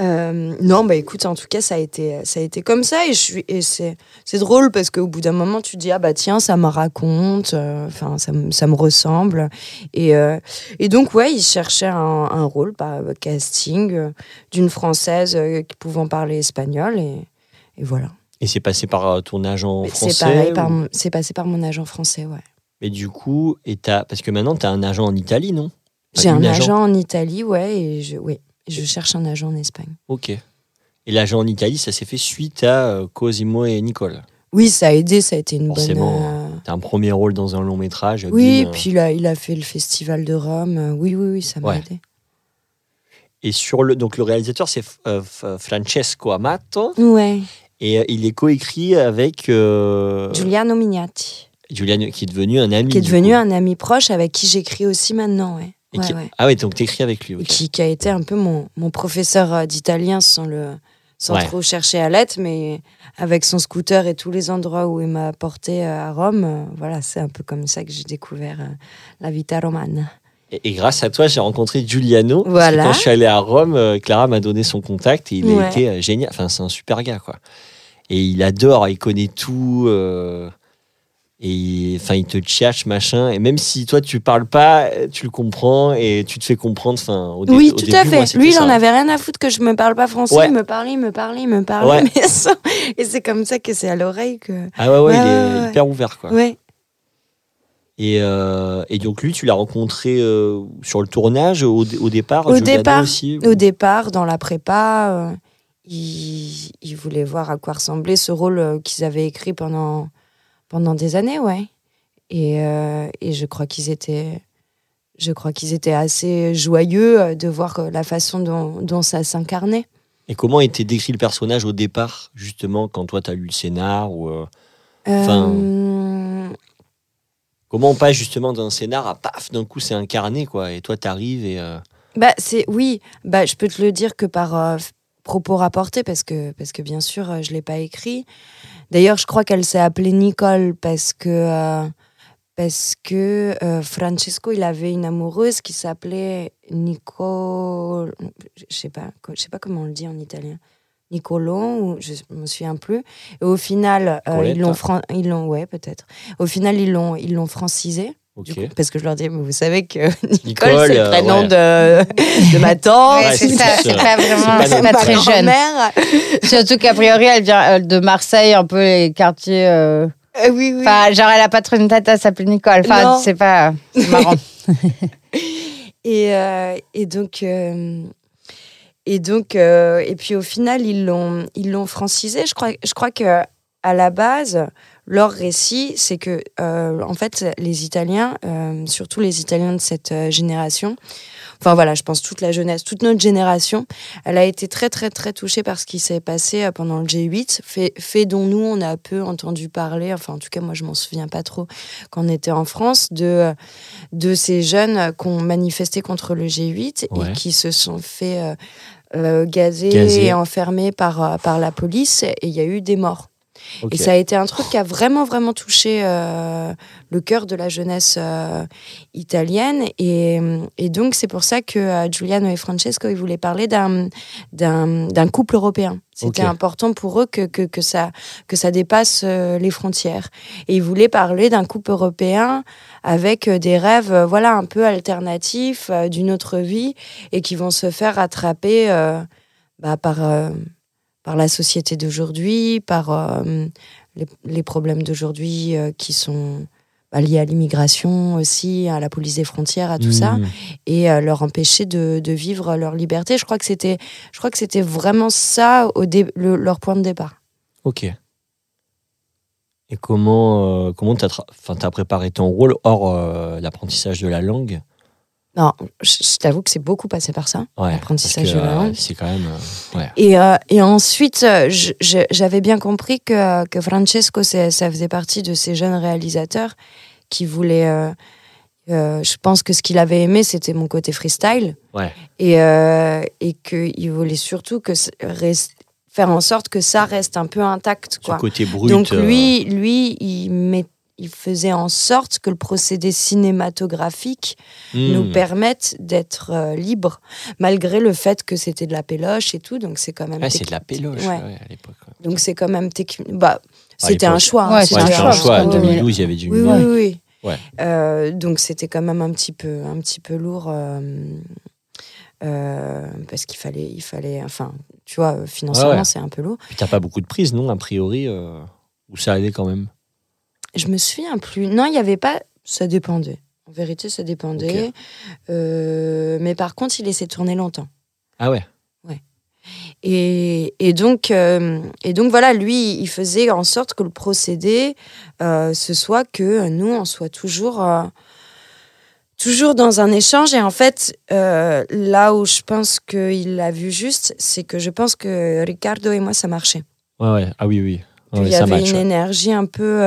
Euh, non, bah écoute, en tout cas, ça a été, ça a été comme ça. Et, je suis, et c'est, c'est drôle parce qu'au bout d'un moment, tu te dis, ah bah tiens, ça me raconte, euh, enfin, ça, me- ça me ressemble. Et, euh, et donc, ouais, il cherchait un, un rôle par casting euh, d'une Française qui pouvant parler espagnol. Et, et voilà. Et c'est passé par ton agent français. C'est pareil, par ou- mon- c'est passé par mon agent français, ouais. Mais du coup, et t'as- parce que maintenant, tu as un agent en Italie, non? J'ai un agent en Italie, ouais, et je, oui, je cherche un agent en Espagne. Ok. Et là, en Italie, ça s'est fait suite à euh, Cosimo et Nicole. Oui, ça a aidé, ça a été une Forcément. bonne. euh, T'as un premier rôle dans un long métrage. Oui, euh, puis il a, il a fait le festival de Rome. Oui, oui, oui, ça m'a Ouais. aidé. Et sur le, donc le réalisateur, c'est Francesco Amato. Ouais. Et il est coécrit avec euh, Giuliano Mignati, Julian, qui est devenu un ami. qui est devenu coup. un ami proche avec qui j'écris aussi maintenant. Ouais. Et Ouais, qui- ouais. Ah ouais, donc t'écris avec lui. Et ok. Qui, qui a été un peu mon, mon professeur euh, d'italien sans, le, sans Ouais. trop chercher à l'être, mais avec son scooter et tous les endroits où il m'a porté euh, à Rome, euh, voilà, c'est un peu comme ça que j'ai découvert la vita romane. Et, et grâce à toi, j'ai rencontré Giuliano. Parce que Voilà. Quand je suis allé à Rome, Clara m'a donné son contact et il a été génial. Enfin, c'est un super gars, quoi. Et il adore, il connaît tout. euh, et il- enfin, il te tchatche, machin. Et même si toi, tu parles pas, tu le comprends et tu te fais comprendre. Enfin, au Oui, au tout début, à fait. Lui, il ça. en avait rien à foutre que je me parle pas français. Ouais. Il me parlait, il me parlait, il me parlait. Ouais. mais sans- Et c'est comme ça que c'est à l'oreille que. Ah ouais, ouais, il est ouais, hyper ouvert, quoi. Ouais. Et, euh, et donc, lui, tu l'as rencontré euh, sur le tournage au, au départ Au départ, aussi Au départ, dans la prépa, euh, ils, ils voulaient voir à quoi ressemblait ce rôle qu'ils avaient écrit pendant, pendant des années, ouais. Et, euh, et je crois qu'ils étaient. Je crois qu'ils étaient assez joyeux euh, de voir euh, la façon dont, dont ça s'incarnait. Et comment était décrit le personnage au départ, justement, quand toi, tu as lu le scénar ou, euh, Euh, Comment on passe justement d'un scénar à paf, d'un coup c'est incarné quoi, et toi t'arrives et euh, Bah, c'est oui, bah, je peux te le dire que par propos rapportés, parce que, parce que bien sûr, je ne l'ai pas écrit. D'ailleurs, je crois qu'elle s'est appelée Nicole parce que, euh, parce que euh, Francesco, il avait une amoureuse qui s'appelait Nico. Je sais pas, je sais pas comment on le dit en italien. Nicolo, ou je me souviens plus. Et au final, euh, ils l'ont, fran- ils l'ont, ouais, peut-être. Au final, ils l'ont, ils l'ont francisé. Coup, parce que je leur dis, mais vous savez que Nicole, Nicole, c'est le euh, prénom ouais. de, de ma tante. Ouais, c'est c'est ça, c'est euh, pas vraiment, c'est pas c'est pas notre très jeune. Surtout qu'a priori, elle vient euh, de Marseille, un peu les quartiers. euh, Euh, oui, oui. Enfin, genre, elle a pas trop une tête à s'appeler Nicole. Non. Enfin, c'est pas. C'est marrant. Et, euh, et donc, euh, et donc, euh, et puis au final, ils l'ont, ils l'ont francisé. Je crois, je crois que à la base, leur récit, c'est que, euh, en fait, les Italiens, euh, surtout les Italiens de cette euh, génération, enfin voilà, je pense toute la jeunesse, toute notre génération, elle a été très, très, très touchée par ce qui s'est passé euh, pendant le G8, fait, fait dont nous, on a peu entendu parler, enfin, en tout cas, moi, je m'en souviens pas trop quand on était en France, de, euh, de ces jeunes qui ont manifesté contre le G8 Ouais. et qui se sont fait euh, gazer Gazer. et enfermer par, par la police, et il y a eu des morts. Et ça a été un truc qui a vraiment, vraiment touché euh, le cœur de la jeunesse euh, italienne. Et, et donc, c'est pour ça que euh, Giuliano et Francesco, ils voulaient parler d'un, couple européen. C'était important pour eux que, que, que, ça, que ça dépasse euh, les frontières. Et ils voulaient parler d'un couple européen avec des rêves voilà, un peu alternatifs, d'une autre vie, et qui vont se faire attraper bah, par... par la société d'aujourd'hui, par euh, les, les problèmes d'aujourd'hui euh, qui sont bah, liés à l'immigration aussi, à la police des frontières, à tout ça, Mmh. et euh, leur empêcher de, de vivre leur liberté. Je crois que c'était, je crois que c'était vraiment ça au dé- le- leur point de départ. Ok. Et comment comment t'as tra- t'as préparé ton rôle hors l'apprentissage de la langue? Non, je, t'avoue que c'est beaucoup passé par ça. Ouais. De la euh, langue. c'est quand même euh, ouais. Et, euh, et ensuite, j'avais bien compris que, que Francesco, ça faisait partie de ces jeunes réalisateurs qui voulaient. euh, euh, je pense que ce qu'il avait aimé, c'était mon côté freestyle. Ouais. Et, et qu'il voulait surtout que reste- faire en sorte que ça reste un peu intact. Ce Quoi. côté brut. Donc lui, lui il, met- il faisait en sorte que le procédé cinématographique hmm. nous permettent d'être euh, libres, malgré le fait que c'était de la péloche et tout. Donc c'est quand même. C'est de la péloche Ouais. ouais, à l'époque. ouais. Donc c'est quand même technique. Bah, c'était un choix. Ouais, c'était un choix. En qu'en 2012, il y avait du Oui, ouais. oui, oui. Ouais. Euh, donc c'était quand même un petit peu, un petit peu lourd. euh, euh, parce qu'il fallait, il fallait, enfin, tu vois, financièrement, Ouais, ouais. c'est un peu lourd. Puis t'as pas beaucoup de prises, non A priori, euh, ou ça allait quand même? Je me souviens plus. Non, il n'y avait pas. Ça dépendait. En vérité, ça dépendait. Euh, mais par contre, il laissait tourner longtemps. Ah ouais. Et, et donc, euh, et donc voilà, lui, il faisait en sorte que le procédé, euh, ce soit que nous, on soit toujours, toujours dans un échange. Et en fait, là où je pense qu'il l'a vu juste, c'est que je pense que Ricardo et moi, ça marchait. Ouais, ouais. Ah oui, oui. Ouais, y avait match. une ouais. énergie un peu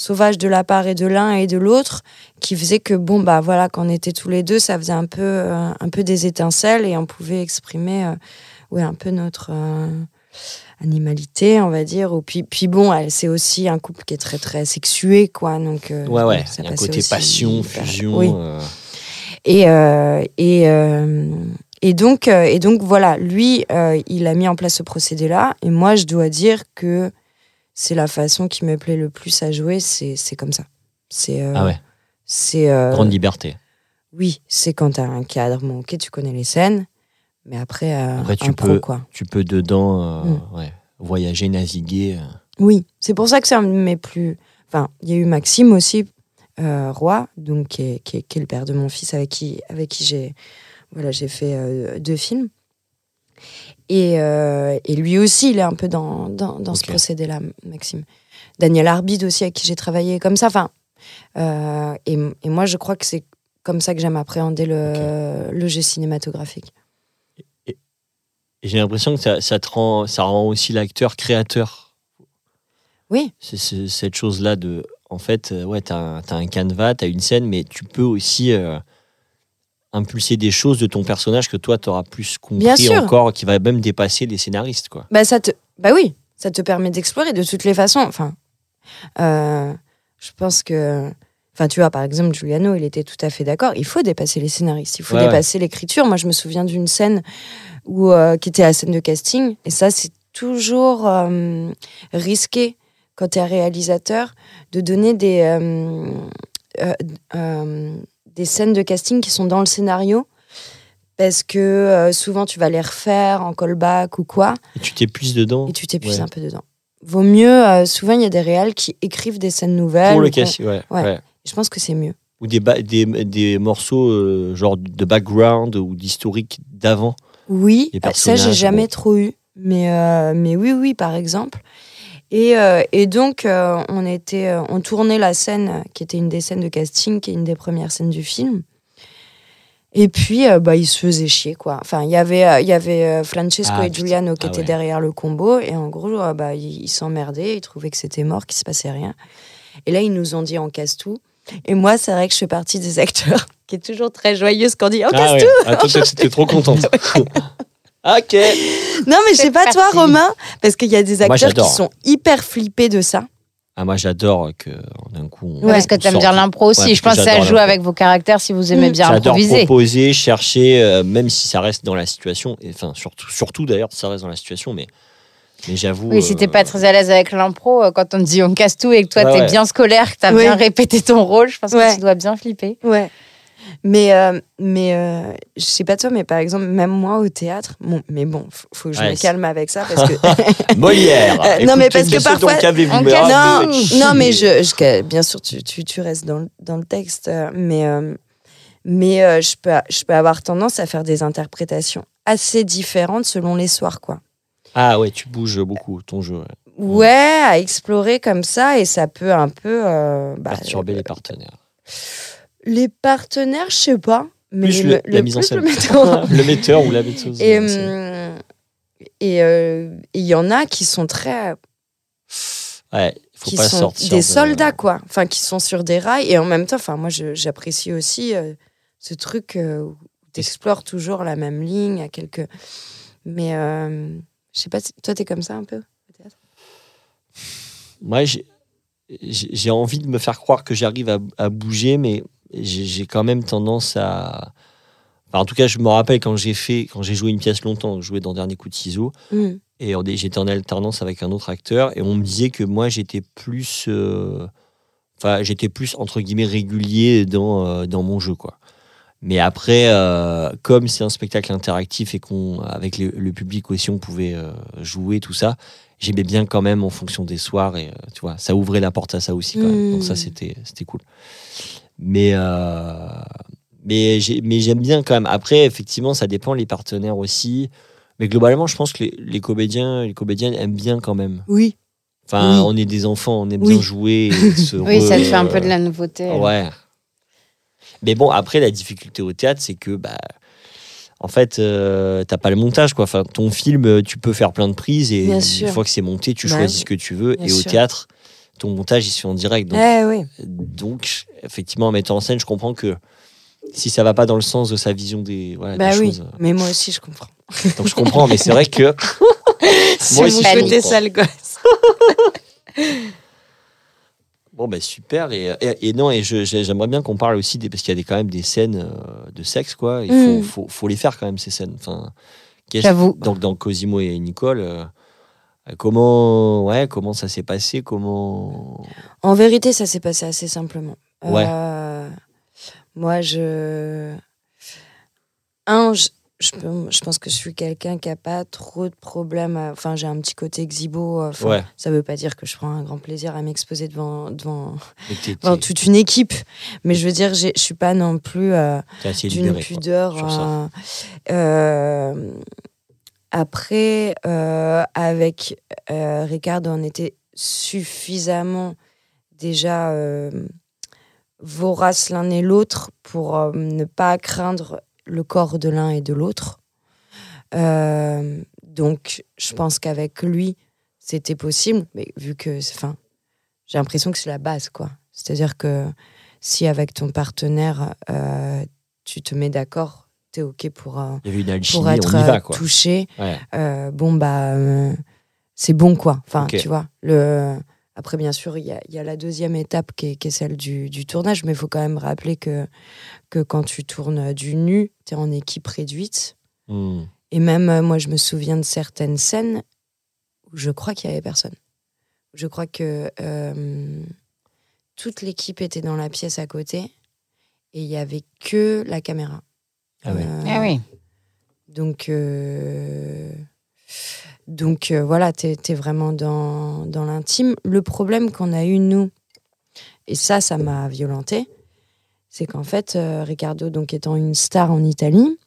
sauvage de la part et de l'un et de l'autre qui faisait que bon bah voilà quand on était tous les deux ça faisait un peu euh, un peu des étincelles et on pouvait exprimer euh, ouais un peu notre euh, animalité on va dire ou puis puis bon c'est aussi un couple qui est très très sexué quoi donc euh, Ouais, ouais. ça y a un côté aussi passion, fusion. oui. et, et, et, donc, et donc, voilà, lui, il a mis en place ce procédé-là. Et moi, je dois dire que c'est la façon qui me plaît le plus à jouer, c'est comme ça. C'est. euh, Ah ouais. C'est. euh, Grande liberté. oui, c'est quand tu as un cadre. Bon, ok, tu connais les scènes, mais après, euh, Après, tu peux- quoi. Tu peux dedans euh, Mm. ouais, voyager, naviguer. Oui, c'est pour ça que c'est un de mes plus. Enfin, il y a eu Maxime aussi, euh, Roy, donc qui est, qui est- qui est le père de mon fils avec qui, avec qui j'ai voilà, j'ai fait euh, deux films. Et, euh, et lui aussi, il est un peu dans, dans, dans ce procédé-là, Maxime. Daniel Arbide aussi, avec qui j'ai travaillé comme ça. Enfin, euh, et, et moi, je crois que c'est comme ça que j'aime appréhender le, le jeu cinématographique. Et j'ai l'impression que ça, ça, te rend, ça rend aussi l'acteur créateur. Oui. C'est cette chose-là de. En fait, euh, ouais, t'as un, as un canevas, t'as une scène, mais tu peux aussi euh, impulser des choses de ton personnage que toi, t'auras plus compris encore, qui va même dépasser les scénaristes, quoi. Bah, ça te... bah oui, ça te permet d'explorer de toutes les façons. Enfin, euh, je pense que. Enfin, tu vois, par exemple, Giuliano, il était tout à fait d'accord. Il faut dépasser les scénaristes, il faut Ouais, dépasser l'écriture. Moi, je me souviens d'une scène où, euh, qui était la scène de casting. Et ça, c'est toujours euh, risqué quand tu es réalisateur de donner des, euh, euh, euh, des scènes de casting qui sont dans le scénario. Parce que euh, souvent, tu vas les refaire en callback ou quoi Et tu t'épuises dedans. et tu t'épuises Ouais. un peu dedans. Vaut mieux, euh, souvent il y a des réals qui écrivent des scènes nouvelles. Pour le casting, ouais, Ouais. ouais. Je pense que c'est mieux. Ou des, des, des morceaux euh, genre de background ou d'historique d'avant. Oui, ça j'ai jamais trop eu, mais, mais oui, oui, par exemple. Et, euh, et donc euh, on était, euh, on tournait la scène qui était une des scènes de casting, qui est une des premières scènes du film. Et puis, euh, bah, il se faisait chier, quoi. Enfin, il y avait, il y avait Francesco Ah, et. Giuliano qui Ah étaient ouais. derrière le combo. Et en gros, bah, ils ils s'emmerdaient, ils trouvaient que c'était mort, qu'il se passait rien. Et là, ils nous ont dit on casse tout. Et moi, c'est vrai que je fais partie des acteurs qui est toujours très joyeuse quand on dit on casse Ah ouais. tout. Ah, toi, t'étais trop contente. ok. Non, mais je sais C'est pas toi. Romain, parce qu'il y a des Moi, acteurs qui j'adore. sont hyper flippés de ça. Ah, moi, j'adore que d'un coup. on- Ouais, Parce que on tu aimes sorte bien du- l'impro aussi. Ouais, je pense que ça j'adore joue l'impro. avec vos caractères si vous aimez Mm. bien J'adore improviser. proposer, chercher, euh, même si ça reste dans la situation. Et, Enfin, surtout, surtout d'ailleurs, ça reste dans la situation, mais, mais j'avoue. Oui, si t'es euh, pas très à l'aise avec l'impro, euh, quand on te dit on casse tout et que toi Ouais, t'es ouais. bien scolaire, que t'as Oui. bien répété ton rôle, je pense Ouais. que tu dois bien flipper. Ouais. Mais, euh, mais euh, je sais pas toi, mais par exemple, même moi au théâtre, bon, mais bon, faut, faut que je Ouais, me calme avec ça parce que. Molière. Non, mais parce que parfois- non, non, mais je, je- bien sûr, tu, tu, tu restes dans, le- dans le texte, euh, mais, euh, mais je, peux, je peux avoir tendance à faire des interprétations assez différentes selon les soirs, quoi. Ah ouais, tu bouges beaucoup ton jeu. ouais. Ouais, à explorer comme ça, et ça peut un peu. bah, Perturber les partenaires. Les partenaires, je sais pas. Mais Plus le, le- la mise en plus scène. le metteur. le metteur ou la metteuse. Et hum, et euh, et il y en a qui sont très Ouais, faut qui pas sont sortir. des de- soldats quoi enfin qui sont sur des rails et en même temps enfin moi j'apprécie aussi euh, ce truc euh, où tu explores toujours la même ligne à quelques mais euh, je sais pas toi t'es comme ça un peu au théâtre Moi, j'ai envie de me faire croire que j'arrive à, à bouger, mais j'ai quand même tendance à. Enfin, en tout cas, je me rappelle quand j'ai fait, quand j'ai joué une pièce longtemps, je jouais dans Dernier Coup de Ciseaux, Hum, et j'étais en alternance avec un autre acteur, et on me disait que moi, j'étais plus. euh, Enfin, j'étais plus, entre guillemets, régulier dans, euh, dans mon jeu, quoi. Mais après, euh, comme c'est un spectacle interactif et qu'on, avec le, le public aussi, on pouvait jouer tout ça, j'aimais bien quand même en fonction des soirs et tu vois, ça ouvrait la porte à ça aussi quand même. Donc ça, Mm. c'était, c'était cool. Mais, euh, mais, j'ai- mais j'aime bien quand même. Après, effectivement, ça dépend les partenaires aussi. Mais globalement, je pense que les, les comédiens, les comédiennes aiment bien quand même. Oui. Enfin, Oui. on est des enfants, on aime Oui. bien jouer. Oui, ça te fait un peu de la nouveauté. Ouais. Mais bon, après, la difficulté au théâtre, c'est que, bah, en fait, euh, t'as pas le montage, quoi. Enfin, ton film, euh, tu peux faire plein de prises et Bien une sûr. fois que c'est monté, tu Bah choisis ce que tu veux. Bien et au théâtre, ton montage, il se fait en direct. Donc, Eh oui. donc, effectivement, en mettant en scène, je comprends que si ça va pas dans le sens de sa vision des, voilà, Bah des oui. choses. euh, Mais moi aussi, je comprends. Donc, je comprends, mais c'est vrai que. Moi aussi, je côté comprends. sale gosse. Bon, bah super. Et, et- et non, et j'aimerais bien qu'on parle aussi, des, parce qu'il y a des, quand même des scènes euh, de sexe, quoi. Il faut, Mm. faut, faut les faire quand même, ces scènes. Enfin, J'avoue. Donc, dans Cosimo et Nicole, euh, comment, ouais, comment ça s'est passé Comment. En vérité, ça s'est passé assez simplement. Ouais. Euh, moi, je. Un, je, je, pense que je suis quelqu'un qui a pas trop de problèmes. à- Enfin, j'ai un petit côté exhibo. euh, enfin, Ouais. Ça veut pas dire que je prends un grand plaisir à m'exposer devant, devant, devant toute une équipe. Mais je veux dire, je suis pas non plus. euh, d'une pudeur. sur ça. euh, euh, après, euh, avec euh, Ricardo, on était suffisamment déjà euh, voraces l'un et l'autre pour euh, ne pas craindre le corps de l'un et de l'autre. Donc, je pense qu'avec lui, c'était possible, mais vu que, enfin, j'ai l'impression que c'est la base, quoi. C'est-à-dire que si avec ton partenaire, tu te mets d'accord, t'es ok pour, euh, Il y avait une alchimie, pour être on y va, euh, quoi. touché. Ouais. Euh, bon, bah, euh, c'est bon, quoi. Enfin, tu vois. Le... Après, bien sûr, il y y a la deuxième étape qui est, qui est celle du, du tournage, mais il faut quand même rappeler que, que quand tu tournes du nu, tu es en équipe réduite. Hmm. Et même, moi, je me souviens de certaines scènes où je crois qu'il y avait personne. Je crois que euh, toute l'équipe était dans la pièce à côté et il y avait que la caméra. Ah ouais. Euh, Ah oui. donc, euh, donc euh, voilà, tu es, vraiment dans, dans l'intime. Le problème qu'on a eu, nous, et ça, ça m'a violenté, c'est qu'en fait, euh, Ricardo, donc étant une star en Italie,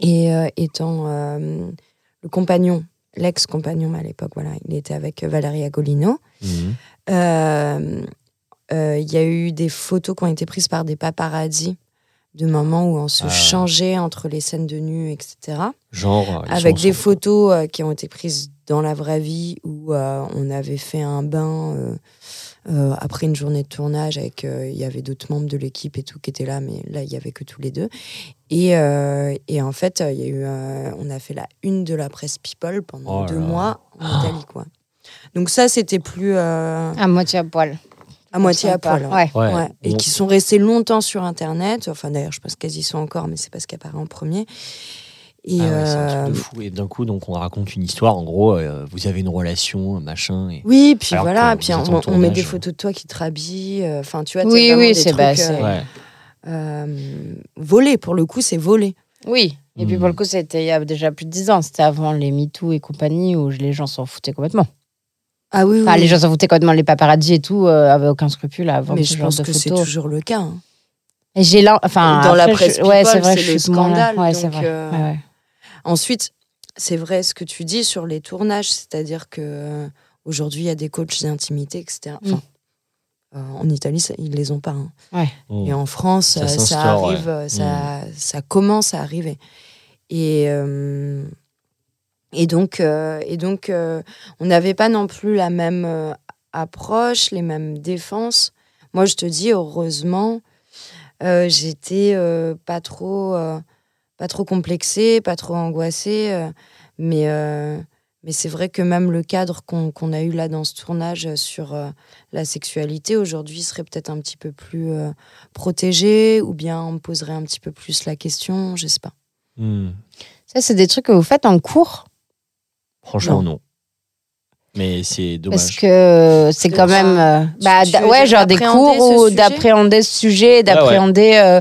et euh, étant euh, le compagnon, l'ex-compagnon, à l'époque, voilà, il était avec Valeria Golino, Mhm. euh, euh, il y a eu des photos qui ont été prises par des paparazzis de moments où on se Ah. changeait entre les scènes de nu, etc. Genre. euh, Avec des ensemble. photos euh, qui ont été prises dans la vraie vie où euh, on avait fait un bain euh, euh, après une journée de tournage avec euh, il y avait d'autres membres de l'équipe et tout qui étaient là, mais là il y avait que tous les deux. Et, euh, et en fait, euh, il y a eu, euh, on a fait la une de la presse People pendant Oh deux mois en Italie, quoi. Donc ça, c'était plus euh, À moitié à poil. À moitié à poil. ouais. Ouais. Ouais. Ouais, et On- qui sont restés longtemps sur Internet. Enfin, d'ailleurs, je pense qu'elles y sont encore, mais c'est parce qu'elles apparaît en premier. Et Ah ouais, c'est un euh, truc de fou. Et d'un coup, donc, on raconte une histoire. En gros, euh, vous avez une relation, machin. Et... oui, puis Alors voilà, puis on, met des photos de toi qui te rhabillent. euh, Enfin, tu vois, Oui, oui, c'est- bah, euh, euh, volés. Pour le coup, c'est volé. Oui. Et puis Hmm. pour le coup, c'était il y a déjà plus de 10 ans. C'était avant les MeToo et compagnie où les gens s'en foutaient complètement. Ah oui, Enfin, oui. les gens s'en foutaient complètement, les paparazzi et tout, euh, avaient aucun scrupule à vendre mais ce je genre pense de que c'est photos. toujours le cas. hein. Et j'ai là, enfin, Dans la après, presse je- ouais, c'est vrai, je le suis moins là. scandale, Ouais, c'est donc, vrai. euh, Ouais, ouais. Ensuite, c'est vrai ce que tu dis sur les tournages, c'est-à-dire que euh, aujourd'hui, il y a des coachs d'intimité, etc. Enfin, euh, en Italie, ça- ils les ont pas. hein. Mm. Et en France, Ça euh, ça, s'instaure, arrive, ouais. euh, ça, ça commence à arriver. Et, euh, et donc, euh, et donc euh, on n'avait pas non plus la même euh, approche, les mêmes défenses. Moi, je te dis, heureusement, euh, j'étais euh, pas trop, euh, pas trop complexée, pas trop angoissée. euh, mais euh, mais c'est vrai que même le cadre qu'on a eu là dans ce tournage sur euh, la sexualité aujourd'hui serait peut-être un petit peu plus euh, protégé ou bien on me poserait un petit peu plus la question, je sais pas. Mm. Ça, c'est des trucs que vous faites en cours? Franchement, non. Mais c'est dommage. Parce que c'est quand même. euh, bah, tu ouais, genre des d'appréhender cours ce ou sujet d'appréhender ce sujet, d'appréhender euh,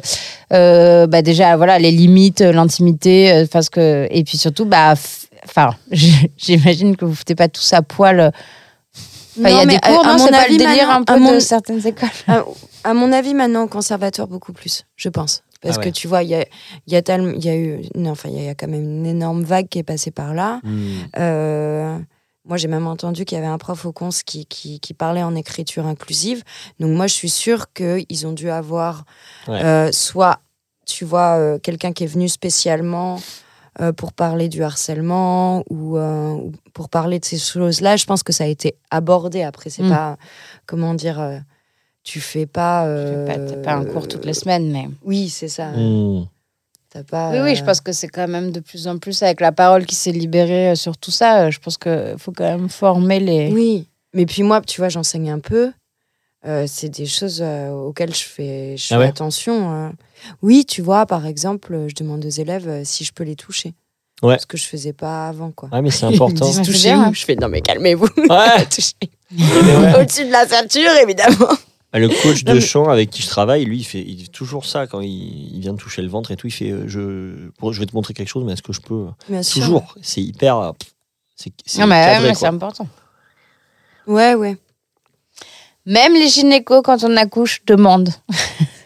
euh, bah, déjà voilà, les limites, l'intimité. euh, parce que, et puis surtout, bah, enfin, j'imagine que vous ne foutez pas tous à poil. Il y a des cours, à- non C'est pas avis, le délire un peu mon- de certaines écoles. À, à mon avis, maintenant, au conservatoire, beaucoup plus, je pense. Parce Ah que tu vois, il y a, y, a y a eu. Non, enfin, il y a- il y a quand même une énorme vague qui est passée par là. Hmm. Euh, moi, j'ai même entendu qu'il y avait un prof au cons qui, qui, qui parlait en écriture inclusive. Donc, moi, je suis sûre qu'ils ont dû avoir Ouais. euh, soit, tu vois, euh, quelqu'un qui est venu spécialement pour parler du harcèlement ou, ou pour parler de ces choses-là. Je pense que ça a été abordé. Après, c'est Mm. pas, comment dire, tu fais pas. Tu euh, fais pas- un cours toutes les semaines, mais. Oui, c'est ça. T'as pas. Oui, oui, je euh, pense que c'est quand même de plus en plus avec la parole qui s'est libérée euh, sur tout ça. euh, Je pense qu'il faut quand même former les. Oui, mais puis moi, tu vois, j'enseigne un peu. Euh, c'est des choses euh, auxquelles je fais, je Ah fais ouais attention. euh. Oui, tu vois, par exemple, euh, je demande aux élèves euh, si je peux les toucher. Ouais. Ce que je faisais pas avant, quoi. Ouais, mais c'est Ils me important. c'est toucher bien, où hein. Je fais non mais calmez-vous. Ouais. Au-dessus de la ceinture, évidemment. Ah, Le coach Non, de mais- chant avec qui je travaille, lui, il fait, il fait toujours ça quand il, il vient de toucher le ventre et tout. Il fait, euh, je, vais te montrer quelque chose, mais est-ce que je peux Bien sûr. Toujours? C'est hyper. euh, C'est c'est Non, mais, cadré, c'est important. Ouais, ouais. Même les gynécos, quand on accouche, demandent.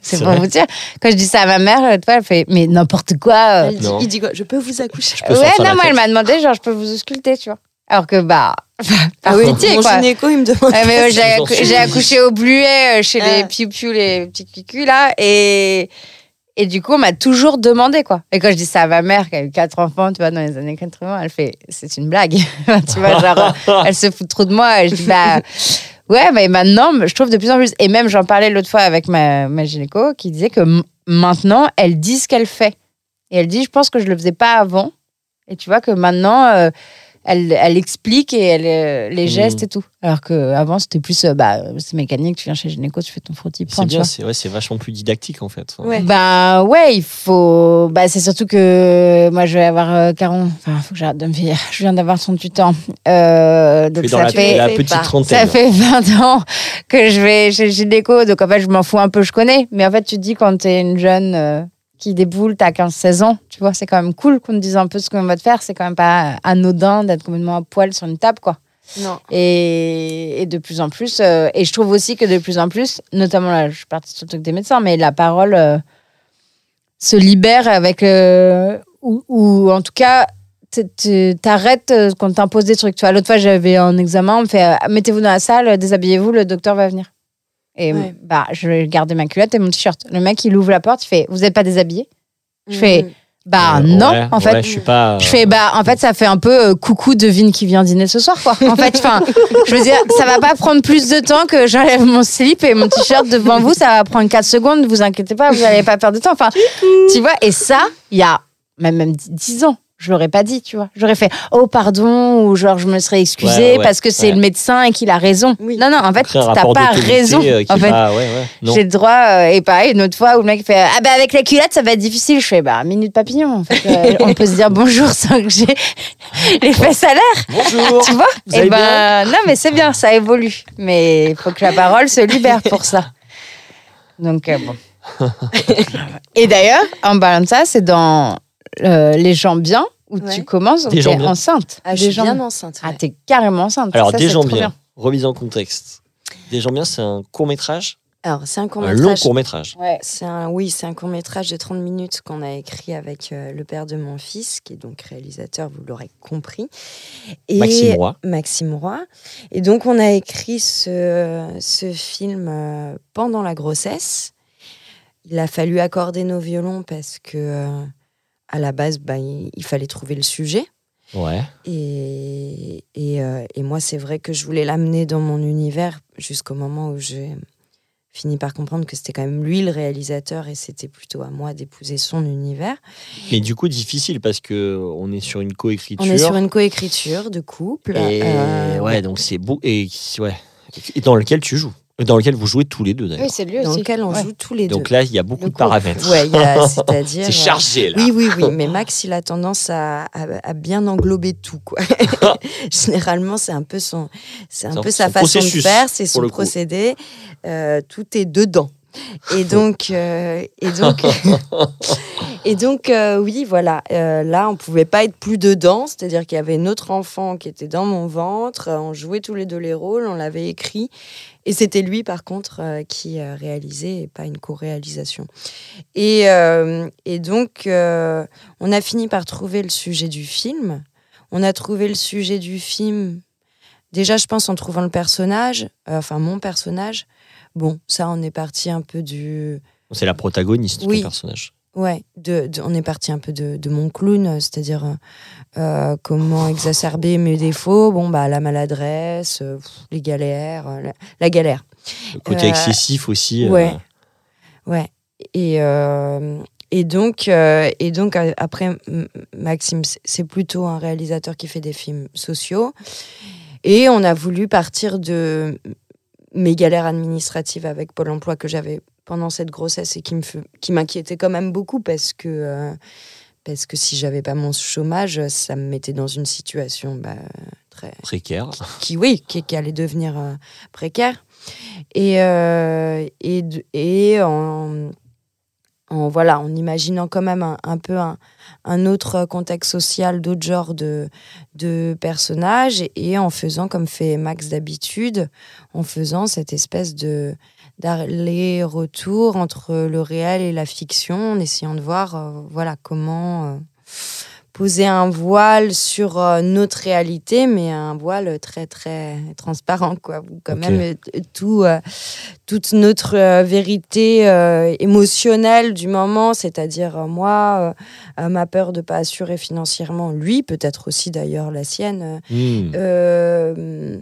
c'est C'est pour vrai vous dire. Quand je dis ça à ma mère, fois, elle fait Mais n'importe quoi. euh. Il dit, il dit quoi? Je peux vous accoucher peux Ouais, non, moi, elle m'a demandé genre, je peux vous ausculter, tu vois. Alors que, bah, par Ah oui, pitié, mon quoi. gynéco, il me demande. Ouais, mais ouais, j'ai, accou- accouché au bluet euh, chez les Ah. piou-piou, les petits cucus là, et, et du coup, on m'a toujours demandé quoi. Et quand je dis ça à ma mère, qui a eu quatre enfants, tu vois, dans les années 80, elle fait c'est une blague. tu vois, genre, elle se fout trop de moi. Et je dis bah. Ouais, mais maintenant, je trouve de plus en plus. Et même, j'en parlais l'autre fois avec ma, ma gynéco qui disait que maintenant, elle dit ce qu'elle fait. Et elle dit, je pense que je le faisais pas avant. Et tu vois que maintenant, euh, elle, elle explique et elle, euh, les gestes Mm. et tout. Alors qu'avant, c'était plus, euh, bah, c'est mécanique, tu viens chez gynéco, tu fais ton frottis, C'est bien, c'est ouais, c'est vachement plus didactique en fait. Ouais. Ben ouais, il faut. Bah, c'est surtout que moi, je vais avoir euh, 40. Enfin, faut que j'arrête de me vieillir. Je viens d'avoir 38 ans. Euh, donc ça la, fait. la petite pas. Ça trentaine. fait 20 ans que je vais chez gynéco, donc en fait, je m'en fous un peu, je connais. Mais en fait, tu te dis, quand t'es une jeune euh, qui déboule, t'as 15-16 ans, tu vois, c'est quand même cool qu'on te dise un peu ce qu'on va te faire. C'est quand même pas anodin d'être complètement à poil sur une table, quoi. Non. Et, et de plus en plus, euh, et je trouve aussi que de plus en plus, notamment là, je suis partie sur le truc des médecins, mais la parole euh, se libère avec. euh, ou, ou en tout cas, t'arrêtes euh, qu'on t'impose des trucs. Tu vois, l'autre fois, j'avais un examen, on me fait mettez-vous dans la salle, déshabillez-vous, le docteur va venir. Et Ouais. bah, je vais garder ma culotte et mon t-shirt. Le mec, il ouvre la porte, il fait vous n'êtes pas déshabillé Je fais Mhm. Bah Euh, non, ouais, en fait. ouais, je suis pas. Je fais bah en fait ça fait un peu euh, coucou devine qui vient dîner ce soir quoi. En fait enfin je veux dire ça va pas prendre plus de temps que j'enlève mon slip et mon t-shirt devant vous ça va prendre 4 secondes vous inquiétez pas vous allez pas perdre de temps enfin tu vois et ça il y a même même 10 ans je l'aurais pas dit tu vois j'aurais fait oh pardon ou genre je me serais excusée Ouais, ouais, parce que c'est ouais. le médecin et qu'il a raison. Oui. Non non en fait t'as pas raison euh, en fait j'ai le droit, euh, et pareil, une autre fois où le mec fait Ah bah avec la culotte, ça va être difficile. Je fais Bah, minute papillon. En fait, Euh, on peut se dire bonjour sans que j'ai les fesses à l'air. Bonjour. Tu vois Vous Et allez ben, non, mais c'est bien, ça évolue. Mais il faut que la parole se libère pour ça. Donc, euh, bon. et d'ailleurs, en parlant de ça, c'est dans euh, Les gens bien où Ouais. tu commences, Des gens bien. enceinte. Ah, je Des suis gens bien enceinte. Ah, t'es carrément enceinte. Alors, Ça, des gens trop bien. Remise en contexte. Des gens bien, c'est un court métrage, Alors, c'est un court un long métrage. court métrage. Ouais. C'est un, oui, c'est un court métrage de 30 minutes qu'on a écrit avec euh, le père de mon fils, qui est donc réalisateur, vous l'aurez compris. Et Maxime Roy. Maxime Roy. Et donc, on a écrit ce, ce film euh, pendant la grossesse. Il a fallu accorder nos violons parce que, euh, à la base, bah, il, fallait trouver le sujet. Ouais. Et, et, euh, et moi, c'est vrai que je voulais l'amener dans mon univers jusqu'au moment où j'ai fini par comprendre que c'était quand même lui le réalisateur et c'était plutôt à moi d'épouser son univers. Mais du coup, difficile parce que on est sur une coécriture. On est sur une coécriture de couple. Et euh, ouais, donc c'est beau. Et, ouais. et dans lequel tu joues. Dans lequel vous jouez tous les deux d'ailleurs. Oui, c'est lui dans aussi. lequel on Ouais. joue tous les deux. donc là, il y a beaucoup Le de paramètres. Ouais, il y a- c'est-à-dire. c'est chargé là. Oui, oui, oui, mais Max, il a tendance à, à- à bien englober tout, quoi. Généralement, c'est un peu son, c'est un peu sa son façon de faire, c'est son le procédé. Euh, tout est dedans. Et donc, euh, et donc, Et donc, euh, oui, voilà, euh, là, on pouvait pas être plus dedans, c'est-à-dire qu'il y avait notre enfant qui était dans mon ventre, on jouait tous les deux les rôles, on l'avait écrit, et c'était lui, par contre, euh, qui euh, réalisait, et pas une co-réalisation. Et, euh, et donc, euh, on a fini par trouver le sujet du film. On a trouvé le sujet du film, déjà, je pense, en trouvant le personnage, enfin, mon personnage. Bon, ça, on est parti un peu du... C'est la protagoniste Oui. du personnage. Ouais, de, de- on est parti un peu de, de mon clown, c'est-à-dire euh, euh, comment exacerber mes défauts. Bon, bah, la maladresse, euh, les galères, la, la galère. Le côté Euh, excessif aussi. ouais. Ouais. Et, et donc, et donc après, Maxime, c'est plutôt un réalisateur qui fait des films sociaux. Et on a voulu partir de mes galères administratives avec Pôle emploi que j'avais pendant cette grossesse et qui me qui m'inquiétait quand même beaucoup parce que, euh, parce que si j'avais pas mon chômage, ça me mettait dans une situation bah, très, précaire. qui, oui, qui, qui allait devenir euh, précaire. Et, euh, et, et en, en, voilà, en imaginant quand même un, un peu un, un autre contexte social, d'autres genres de, de personnages, et en faisant comme fait Max d'habitude, en faisant cette espèce de d'aller-retour entre le réel et la fiction, en essayant de voir euh, voilà, comment euh, poser un voile sur euh, notre réalité, mais un voile très très transparent, quoi. Quand même tout, toute notre vérité émotionnelle du moment, c'est-à-dire moi, ma peur de pas assurer financièrement, lui, peut-être aussi d'ailleurs la sienne, Hmm.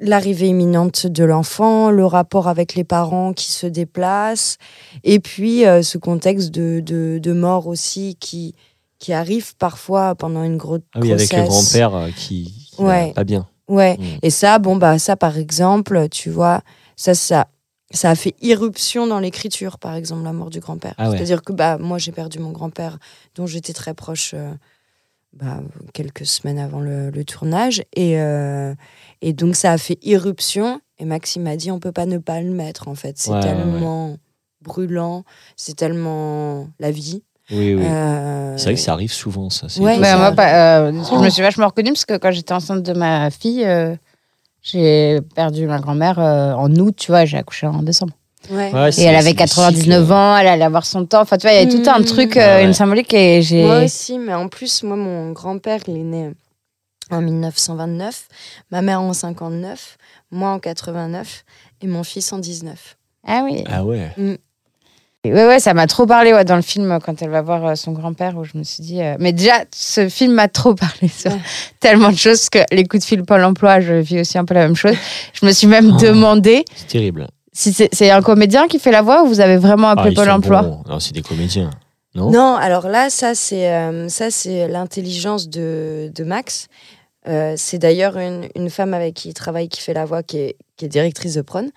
L'arrivée imminente de l'enfant, le rapport avec les parents qui se déplacent, et puis euh, ce contexte de, de, de mort aussi qui, qui arrive parfois pendant une grosse Ah oui, avec le grand-père euh, qui, qui Ouais. pas bien. Ouais. Mm. Et ça, bon, bah, ça, par exemple, tu vois, ça, ça, ça a fait irruption dans l'écriture, par exemple, la mort du grand-père. Ah ouais. C'est-à-dire que, bah, moi, j'ai perdu mon grand-père, dont j'étais très proche, euh, bah, quelques semaines avant le, le tournage. Et, euh, et donc, ça a fait irruption. Et Maxime m'a dit, on peut pas ne pas le mettre, en fait. C'est Ouais, ouais, tellement brûlant, c'est tellement la vie. Oui, oui. Euh, C'est vrai que ça arrive souvent, ça. c'est- Ouais, Bah, moi, pas- euh, je me suis vachement reconnue parce que quand j'étais enceinte de ma fille, euh, j'ai perdu ma grand-mère euh, en août, tu vois, j'ai accouché en décembre. Ouais. Ouais, Et elle avait des 99 cycles. ans, elle allait avoir son temps. Enfin, tu vois, il y avait tout un Mmh. truc, Ouais, euh, ouais. une symbolique et j'ai. Moi aussi, mais en plus, moi, mon grand-père, il est né en 1929, ma mère en 59, moi en 89 et mon fils en 19. Ah oui. Ah ouais. Ouais, ouais, ça m'a trop parlé ouais, dans le film quand elle va voir euh, son grand-père où je me suis dit. euh, Mais déjà, ce film m'a trop parlé sur Ouais. tellement de choses parce que les coups de fil Pôle emploi, je vis aussi un peu la même chose. Je me suis même Oh. demandé C'est terrible. Si c'est un comédien qui fait la voix ou vous avez vraiment Ah, appelé Pôle emploi. bons. Non, c'est des comédiens. Non, Non, alors là, ça, c'est euh, ça, c'est l'intelligence de, de Max. Euh, c'est d'ailleurs une, une femme avec qui il travaille, qui fait la voix, qui est, qui est directrice de Prône.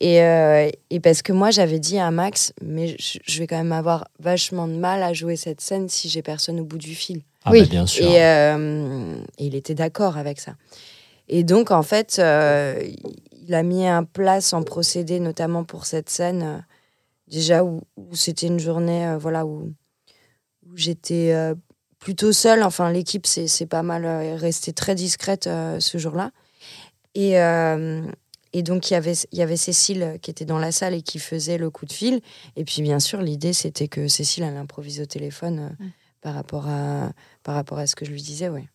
Et, euh, et parce que moi, j'avais dit à Max, mais je, je vais quand même avoir vachement de mal à jouer cette scène si j'ai personne au bout du fil. Ah Oui. bah, bien sûr. Et, euh, et il était d'accord avec ça. Et donc, en fait, euh, il a mis en place en procédé, notamment pour cette scène, euh, déjà où, où c'était une journée euh, voilà, où, où j'étais euh, plutôt seule. Enfin, l'équipe, c'est pas mal restée très discrète ce jour-là. Et, et donc, il y avait, il y avait Cécile qui était dans la salle et qui faisait le coup de fil. Et puis, bien sûr, l'idée, c'était que Cécile, elle improvise au téléphone euh, par, rapport à, par rapport à ce que je lui disais, ouais.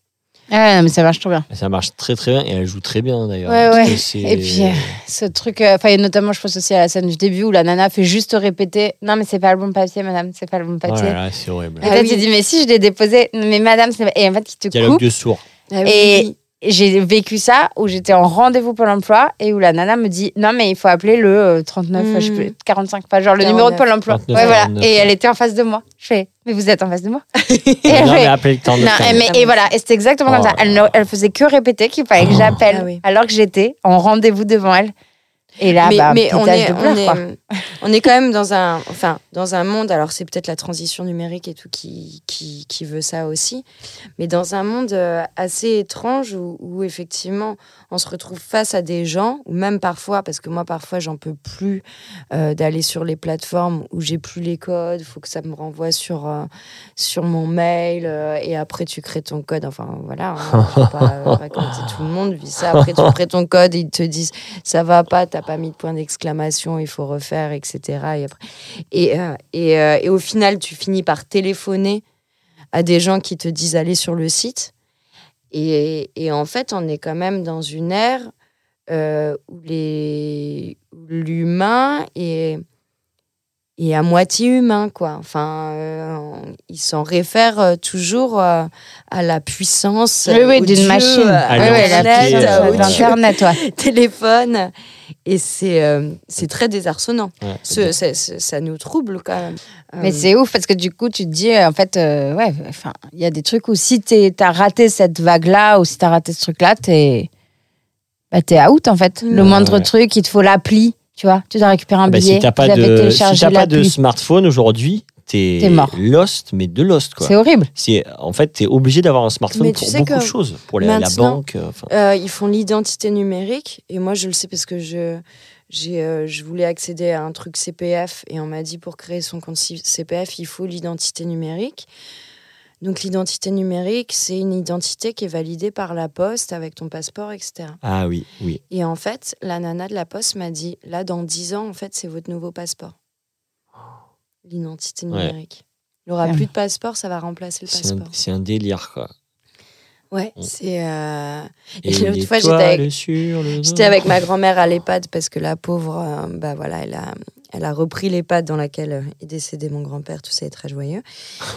Ah, non, mais ça marche trop bien. Ça marche très très bien et elle joue très bien d'ailleurs. Ouais, ouais. Et puis, euh, ce truc, euh, enfin, et notamment, je pense aussi à la scène du début où la nana fait juste répéter Non, mais c'est pas le bon papier, madame, c'est pas le bon Oh papier. là là, c'est horrible. Et Ah toi, oui. tu dis Mais si, je l'ai déposé, mais madame, c'est. Et en fait, il te Dialogue coupe. de sourds. Ah Et- J'ai vécu ça où j'étais en rendez-vous Pôle emploi et où la nana me dit Non, mais il faut appeler le euh, 39, Mm. je sais plus, 45, pas genre le numéro de 49. Pôle emploi. 39, ouais, voilà. 49, Et elle était en face de moi. Je fais Mais vous êtes en face de moi? Et non, elle mais fait, appelez le temps de non, mais, et voilà, et c'était exactement Oh comme ça. Elle, ne- elle faisait que répéter qu'il fallait que Oh. j'appelle Ah oui. alors que j'étais en rendez-vous devant elle. Et là, mais, bah, mais on, est, de pleurs, on, quoi. est, on est quand même dans un, enfin, dans un monde, alors c'est peut-être la transition numérique et tout qui, qui, qui veut ça aussi, mais dans un monde euh, assez étrange où, où effectivement on se retrouve face à des gens, ou même parfois, parce que moi parfois j'en peux plus euh, d'aller sur les plateformes où j'ai plus les codes, il faut que ça me renvoie sur, euh, sur mon mail euh, et après tu crées ton code, enfin voilà, hein, je vais pas euh, raconter tout le monde vit ça, après tu crées ton code et ils te disent ça va pas, t'as pas mis de point d'exclamation, il faut refaire, etc. Et, après, et, euh, et, euh, et au final, tu finis par téléphoner à des gens qui te disent aller sur le site. Et, en fait, on est quand même dans une ère euh, où l'humain est, est à moitié humain, quoi. Enfin, euh, il s'en réfère euh, toujours euh, à la puissance Oui, oui, d'une machine. à d'Internet, ouais. téléphone. Et c'est euh, c'est très désarçonnant. Ouais, Ce- ça, nous trouble quand même. Mais Euh, c'est ouf parce que du coup, tu te dis, euh, en fait, euh, ouais, enfin, il y a des trucs où si tu as raté cette vague-là ou si tu as raté ce truc-là, t'es bah, t'es out en fait. Le Ouais. moindre truc, il te faut l'appli, tu vois. Tu dois récupérer un Ah bah, billet. si t'as pas de, si t'as pas de smartphone aujourd'hui, t'es T'es mort. lost, mais de lost quoi. C'est horrible. C'est en fait t'es obligé d'avoir un smartphone Mais tu pour sais beaucoup de choses, pour la, la banque. euh. Euh, ils font l'identité numérique et moi je le sais parce que je j'ai euh, je voulais accéder à un truc CPF et on m'a dit pour créer son compte CPF il faut l'identité numérique. Donc l'identité numérique c'est une identité qui est validée par la poste avec ton passeport etc. Ah oui, oui. Et en fait la nana de la poste m'a dit là dans 10 ans en fait c'est votre nouveau passeport. L'identité Ouais. numérique. Il n'y aura plus de passeport, ça va remplacer le passeport. c'est un délire quoi. Ouais, c'est. euh, Et Et l'autre fois, j'étais avec ma grand-mère à l'EHPAD parce que la pauvre, euh, bah voilà, elle a, elle a repris l'EHPAD dans laquelle euh, est décédé mon grand-père. Tout ça est très joyeux.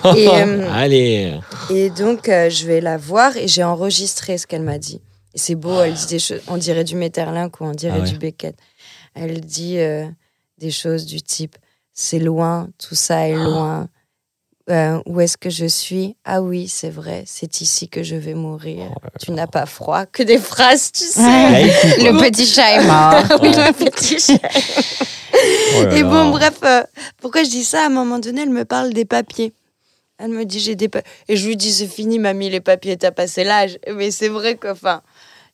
Et, euh, Allez, et donc, euh, je vais la voir et j'ai enregistré ce qu'elle m'a dit. Et c'est beau, elle dit des choses, on dirait du Metterlinck ou on dirait Ah ouais. du Beckett. Elle dit euh, des choses du type c'est loin, tout ça est loin. Euh, où est-ce que je suis? Ah oui, c'est vrai, c'est ici que je vais mourir. tu n'as pas froid? Que des phrases, tu sais. Quoi. Le petit chat est mort. Oui, le petit chat. Oh Et bon, bref, euh, pourquoi je dis ça? À un moment donné, elle me parle des papiers. Elle me dit, j'ai des papiers. Et je lui dis, c'est fini, mamie, les papiers, t'as passé l'âge. Mais c'est vrai qu'enfin,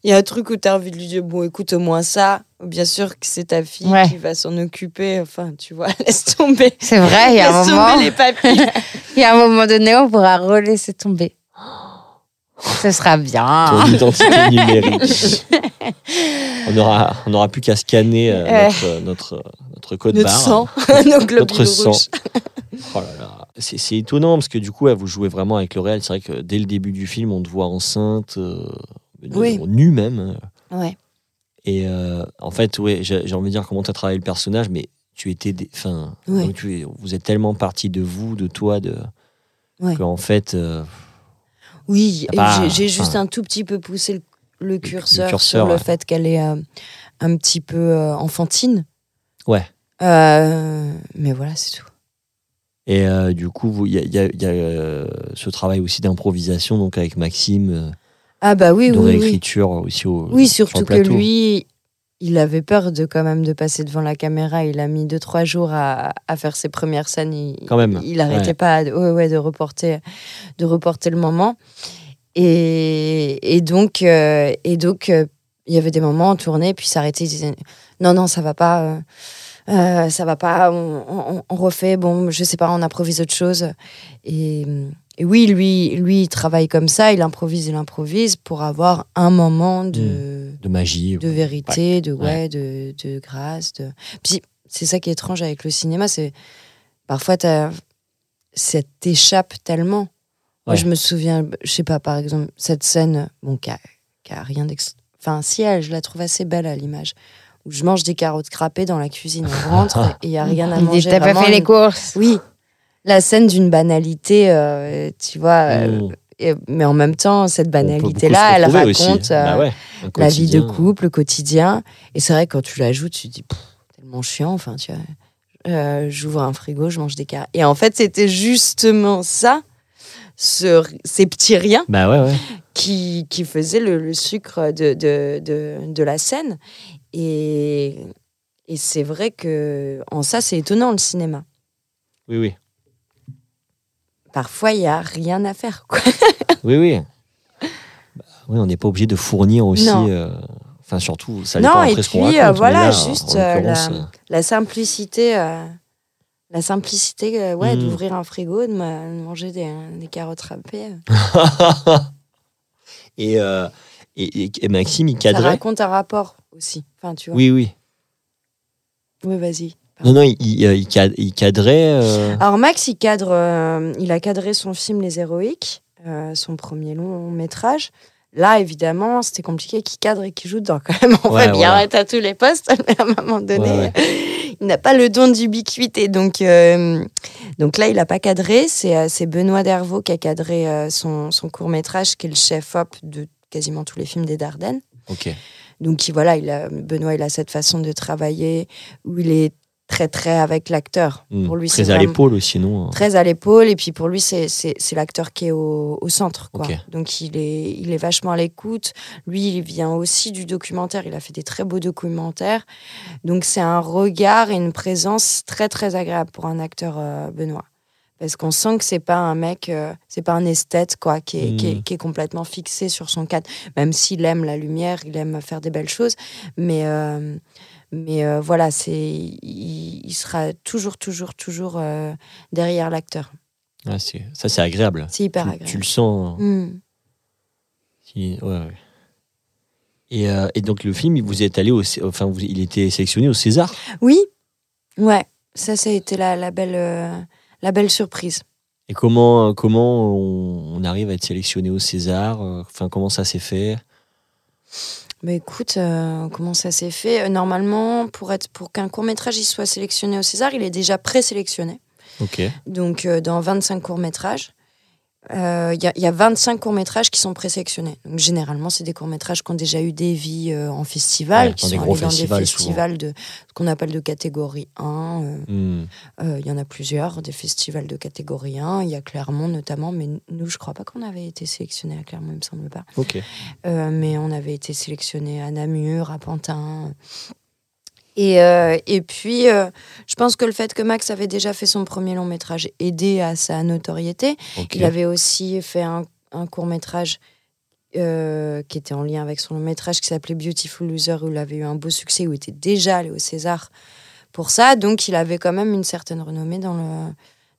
il y a un truc où t'as envie de lui dire, bon, écoute, au moins ça. Bien sûr que c'est ta fille Ouais. qui va s'en occuper. Enfin, tu vois, laisse tomber. C'est vrai, il y a un laisse moment. tomber les papiers. Il y a un moment donné, on pourra relaisser tomber. Ce sera bien. Ton identité numérique. on aura, on aura plus qu'à scanner euh, notre, notre, notre code Notre barre. sang, Notre sang. Oh là là. C'est étonnant parce que du coup, vous jouez vraiment avec le réel. C'est vrai que dès le début du film, on te voit enceinte, euh, Oui. nue même. Ouais. Et euh, en fait, ouais, j'ai envie de dire comment tu as travaillé le personnage, mais tu étais. des- Ouais. donc tu es- vous êtes tellement parti de vous, de toi, de. Ouais. qu'en fait. euh, Oui, j'ai- juste un tout petit peu poussé le, le curseur, curseur, sur le fait qu'elle est euh, un petit peu euh, enfantine. Ouais. Euh, mais voilà, c'est tout. Et du coup, il y a, il y a- il y a, ce travail aussi d'improvisation donc avec Maxime, Ah bah oui, de oui, oui. réécriture aussi au. Oui, sur le surtout que lui, il avait peur de quand même de passer devant la caméra. Il a mis deux trois jours à, à faire ses premières scènes. Il, Quand même, il arrêtait ouais. pas, de, ouais, ouais, de reporter, de reporter le moment. Et, et donc, euh, et donc, euh, il y avait des moments on tournait, puis s'arrêtait. Il disait non, non, ça va pas. euh, ça va pas, on, on- on refait, bon, je sais pas, on improvise autre chose. Et, et oui, lui, lui, il travaille comme ça, il improvise, il improvise pour avoir un moment de, de magie. de vérité, de, Ouais. ouais, de, de grâce. De... Puis c'est ça qui est étrange avec le cinéma, c'est parfois ça t'échappe tellement. Moi, Ouais. je me souviens, je sais pas, par exemple, cette scène, bon, qui a, qui a rien d'ex... Enfin, si, elle, je la trouve assez belle à l'image. Où je mange des carottes crapées dans la cuisine, on rentre et il y a rien à Il dit, manger. T'as pas fait les courses. Oui, la scène d'une banalité, euh, tu vois. euh, et- mais en même temps, cette banalité-là, elle raconte Bah euh, ouais, la vie de couple, le quotidien. Et c'est vrai, quand tu l'ajoutes, tu te dis, Pff, tellement chiant, enfin, tu vois. Euh, J'ouvre un frigo, je mange des carottes. Et en fait, c'était justement ça, ce- ces petits riens, Bah ouais, ouais. qui, qui faisaient le, le sucre de, de, de, de la scène. Et, Et c'est vrai que en ça, c'est étonnant le cinéma. Oui, oui. Parfois, il y a rien à faire. Quoi. Oui, oui. Bah, oui, on n'est pas obligé de fournir aussi. Non. euh, Enfin, surtout, ça Non, dépend et après ce qu'on raconte. euh, voilà, là, juste, euh, la- La simplicité, euh, la simplicité, euh, ouais, Mm. d'ouvrir un frigo, de, ma- de manger des, des carottes râpées. et, euh, et, et- Maxime, il Ça cadrait. raconte un rapport aussi. Enfin, tu vois. Oui, oui. Oui, vas-y. Non, non, il, il, il cad- il cadrait. euh, Alors Max, il cadre, euh, il a cadré son film Les Héroïques, euh, son premier long métrage. Là, évidemment, c'était compliqué qu'il cadre et qu'il joue dedans quand même. On Ouais, va bien voilà. être à tous les postes, mais à un moment donné, Ouais, il n'a pas le don d'ubiquité. Donc, euh, donc là, il n'a pas cadré. C'est euh, c'est Benoît Dervaux qui a cadré euh, son, son court métrage, qui est le chef-op de quasiment tous les films des Dardennes. Ok. Donc il- voilà, il a, Benoît, il a cette façon de travailler où il est très très avec l'acteur. Hmm. Pour lui, Très à l'épaule aussi, non très à l'épaule. Et puis pour lui c'est l'acteur qui est au, au centre quoi. Donc il est il est vachement à l'écoute. Lui il vient aussi du documentaire. Il a fait des très beaux documentaires. Donc c'est un regard et une présence très très agréable pour un acteur euh, Benoît. Parce qu'on sent que c'est pas un mec euh, c'est pas un esthète quoi qui est, qui, est, Mm. qui est complètement fixé sur son cadre. Même s'il aime la lumière il aime faire des belles choses. Mais euh, mais euh, voilà c'est il, il sera toujours toujours toujours euh, derrière l'acteur c'est- Ça, c'est agréable. c'est hyper Tu, agréable. tu le sens. Mm. ouais, ouais. Et, euh, et donc, le film, vous êtes allé au. Enfin, vous- il était sélectionné au César? Oui, ouais, ça, ça a été la, la belle, la belle surprise. Et comment, comment on, on arrive à être sélectionné au César? Enfin, comment ça s'est fait? Bah écoute, euh, comment ça s'est fait? Euh, Normalement, pour, être, pour qu'un court métrage il soit sélectionné au César, il est déjà présélectionné. Ok. Donc, euh, dans 25 courts métrages, il y, a- y a 25 courts métrages qui sont présélectionnés. Donc, généralement, c'est des courts métrages qui ont déjà eu des vies euh, en festival, Ouais, qui sont allés dans festivals, des souvent. festivals de ce qu'on appelle de catégorie 1. euh, Hmm. Euh, Il y en a plusieurs, des festivals de catégorie 1. Il y a Clermont notamment, mais nous, je crois pas qu'on avait été sélectionnés à Clermont, il me semble pas. Euh, mais on avait été sélectionnés à Namur, à Pantin. Et, euh, et puis, euh, je pense que le fait que Max avait déjà fait son premier long métrage aidé à sa notoriété. Il avait aussi fait un, un court métrage euh, qui était en lien avec son long métrage qui s'appelait Beautiful Loser, où il avait eu un beau succès, où il était déjà allé au César pour ça. Donc, il avait quand même une certaine renommée dans le,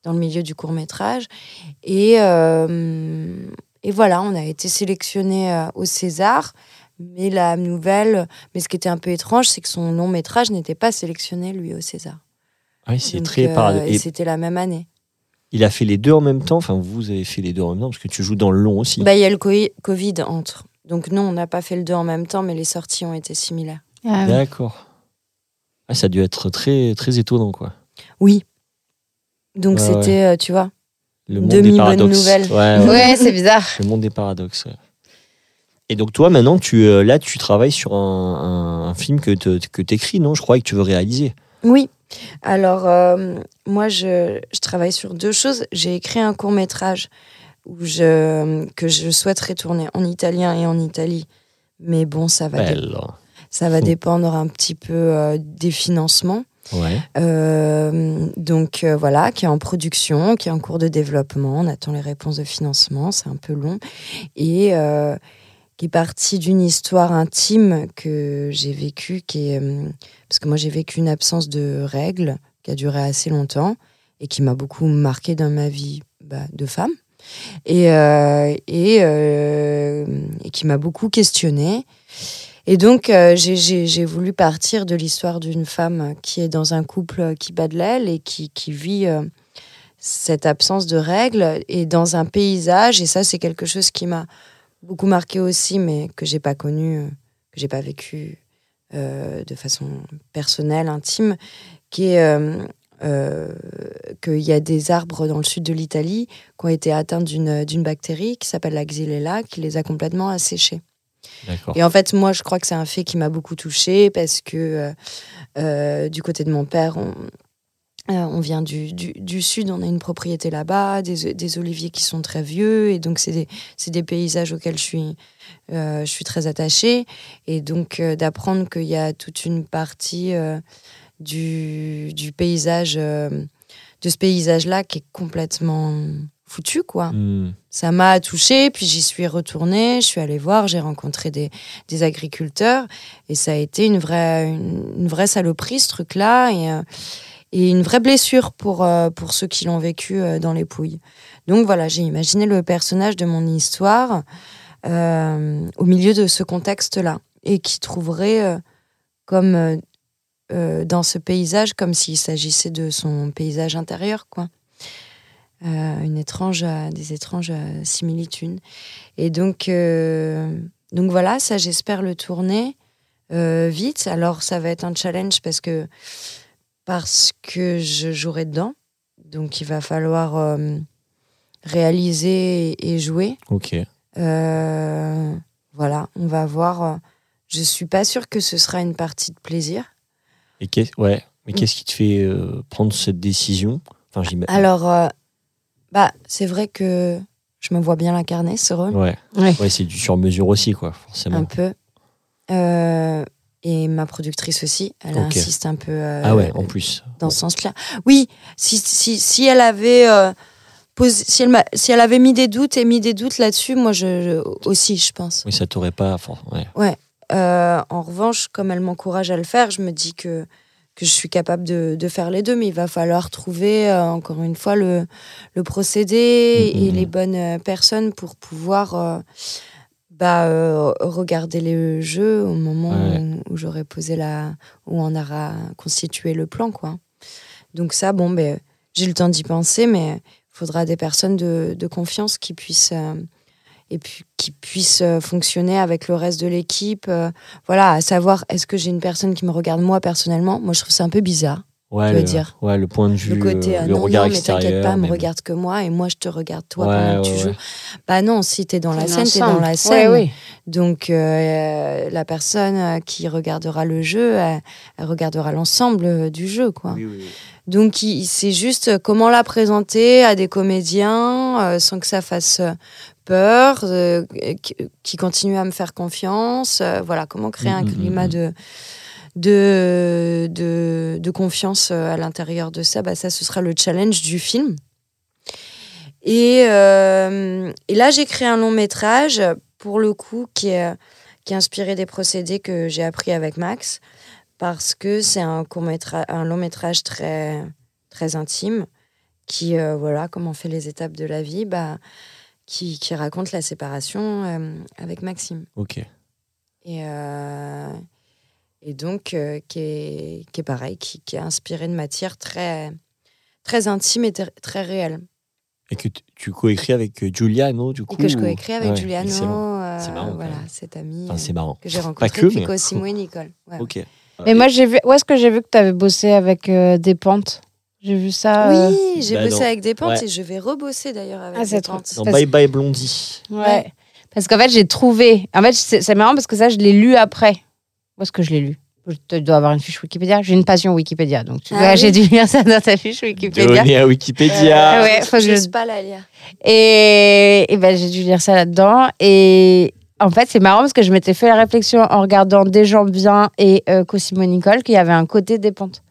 dans le milieu du court métrage. Et, et voilà, on a été sélectionné au César. Mais la nouvelle, mais ce qui était un peu étrange, c'est que son long métrage n'était pas sélectionné, lui, au César. Oui, c'est très euh, paradoxal. Et Et c'était la même année. il a fait les deux en même temps. Enfin, vous avez fait les deux en même temps parce que tu joues dans le long aussi. Bah, il y a le co- Covid entre. Donc non, on n'a pas fait le deux en même temps, mais les sorties ont été similaires. Ah oui. D'accord. Ah, ça a dû être très, très étonnant, quoi. Oui. Donc c'était, euh, tu vois. Le monde Demi des bonne paradoxes. nouvelle. Ouais, ouais. Ouais, c'est bizarre. Le monde des paradoxes. Et donc toi, maintenant, tu, euh, là, tu travailles sur un, un- un film que tu écris, non? Je crois que tu veux réaliser. Oui. Alors, euh, moi, je, je travaille sur deux choses. J'ai écrit un court métrage où je, que je souhaiterais tourner en italien et en Italie. Mais bon, ça va, dé- ça va dépendre un petit peu euh, des financements. Ouais. Euh, donc euh, voilà, qui est en production, qui est en cours de développement. On attend les réponses de financement, c'est un peu long. Et euh, qui est parti d'une histoire intime que j'ai vécue, qui euh, parce que moi j'ai vécu une absence de règles qui a duré assez longtemps et qui m'a beaucoup marqué dans ma vie bah, de femme. Et, euh, euh, et qui m'a beaucoup questionnée. Et donc, j'ai- voulu partir de l'histoire d'une femme qui est dans un couple qui bat de l'aile et qui, qui vit cette absence de règles et dans un paysage. Et ça, c'est quelque chose qui m'a beaucoup marqué aussi, mais que j'ai pas connu, euh, que j'ai pas vécu euh, de façon personnelle, intime, qui est euh, euh, qu'il y a des arbres dans le sud de l'Italie qui ont été atteints d'une bactérie qui s'appelle la xylella, qui les a complètement asséchés. Et en fait, moi, je crois que c'est un fait qui m'a beaucoup touchée parce que euh, du côté de mon père, on, on vient du, du, du sud, on a une propriété là-bas, des, des oliviers qui sont très vieux, et donc c'est des, des paysages auxquels je suis, euh, je suis très attachée. Et donc euh, d'apprendre qu'il y a toute une partie euh, du, du paysage, euh, de ce paysage-là qui est complètement foutu, quoi Hmm. ça m'a touchée, puis j'y suis retournée, je suis allée voir, j'ai rencontré des, des agriculteurs, et ça a été une vraie, une, une vraie saloperie, ce truc-là, et, euh, et une vraie blessure pour, euh, pour ceux qui l'ont vécu euh, dans les pouilles. Donc voilà, j'ai imaginé le personnage de mon histoire euh, au milieu de ce contexte-là, et qui trouverait comme dans ce paysage, comme s'il s'agissait de son paysage intérieur, quoi. Une étrange, des étranges similitudes. Et donc, donc voilà, ça j'espère le tourner vite. Alors ça va être un challenge parce que parce que je jouerai dedans. Donc il va falloir euh, réaliser et, jouer. Ok. Euh, voilà, on va voir. Je suis pas sûre que ce sera une partie de plaisir. Et qu'est- ouais. Mais qu'est-ce qui te fait euh, prendre cette décision? Enfin, Alors, euh, bah, c'est vrai que je me vois bien l'incarner, ce rôle. Ouais. Ouais. Ouais, c'est du sur-mesure aussi, quoi, forcément. un peu. Et ma productrice aussi, elle insiste un peu euh, ah ouais, en plus. dans ce sens-là. Oui, si, si, si elle avait euh, posé- si elle, si elle avait mis des doutes et mis des doutes là-dessus, moi je, je- aussi, je pense. Oui, ça t'aurait pas. for- Ouais. Euh, en revanche, comme elle m'encourage à le faire, je me dis que, que je suis capable de, de faire les deux, mais il va falloir trouver, encore une fois, le, le procédé Mhm. et les bonnes personnes pour pouvoir bah, euh, regarder les jeux au moment Ouais. où, où j'aurai posé la. où on aura constitué le plan, quoi. Donc, ça, bon, ben, j'ai le temps d'y penser, mais il faudra des personnes de, de confiance qui puissent. euh, et puis qui puissent euh, fonctionner avec le reste de l'équipe. euh, voilà, à savoir, est-ce que j'ai une personne qui me regarde moi personnellement? Moi, je trouve ça un peu bizarre. Ouais, veux le, dire. ouais, le point de vue, Le côté, euh, ah le non, regard non, mais extérieur. t'inquiète pas, me regarde que moi et moi, je te regarde toi Ouais, pendant que tu ouais, joues. Bah non, si t'es dans la scène, t'es dans la Ouais, scène. oui. Donc, euh, la personne euh, qui regardera le jeu, elle, elle regardera l'ensemble euh, du jeu, quoi. Oui, oui, oui. Donc, c'est juste comment la présenter à des comédiens euh, sans que ça fasse euh, peur, euh, qui, qui continuent à me faire confiance. euh, voilà, comment créer un Mhm, climat mhm. de, de, de, de confiance euh, à l'intérieur de ça. Bah, ça, ce sera le challenge du film. Et, euh, et là, j'ai créé un long métrage, pour le coup, qui est, qui est inspiré des procédés que j'ai appris avec Max, parce que c'est un, long métrage très, très intime, qui, euh, voilà, comme on fait les étapes de la vie, bah, qui, qui raconte la séparation euh, avec Maxime. Ok. Et, et donc, euh, qui, est, qui est pareil, qui, qui est inspiré de matière très, très intime et ter- très réelle. Et que tu- coécris avec euh, Giuliano, du coup Et que je coécris avec Ouais, Giuliano, euh, C'est marrant, quand voilà, Enfin, c'est euh, marrant. que j'ai Pas rencontrée, que, puis mais- Cosimo et Nicole. Ouais. Ok. Mais moi, j'ai vu. Où est-ce que j'ai vu que tu avais bossé avec euh, des pentes? J'ai vu ça. euh, Oui, j'ai Bah, bossé avec des pentes ouais. et je vais rebosser d'ailleurs avec Ah, c'est des trop- pentes. Dans Parce- Bye Bye Blondie. Ouais. Parce qu'en fait, j'ai trouvé. En fait, c'est marrant parce que ça, je l'ai lu après. Où est-ce que je l'ai lu Je dois avoir une fiche Wikipédia. J'ai une passion Wikipédia. Donc, tu Ah vois, oui. j'ai dû lire ça dans ta fiche Wikipédia. Donné à Wikipédia. Euh, ouais, faut que je- pas la lire. Et, et ben, j'ai dû lire ça là-dedans. Et en fait, c'est marrant parce que je m'étais fait la réflexion en regardant Des gens bien et euh, Cosimo Nicole qu'il y avait un côté des pentes.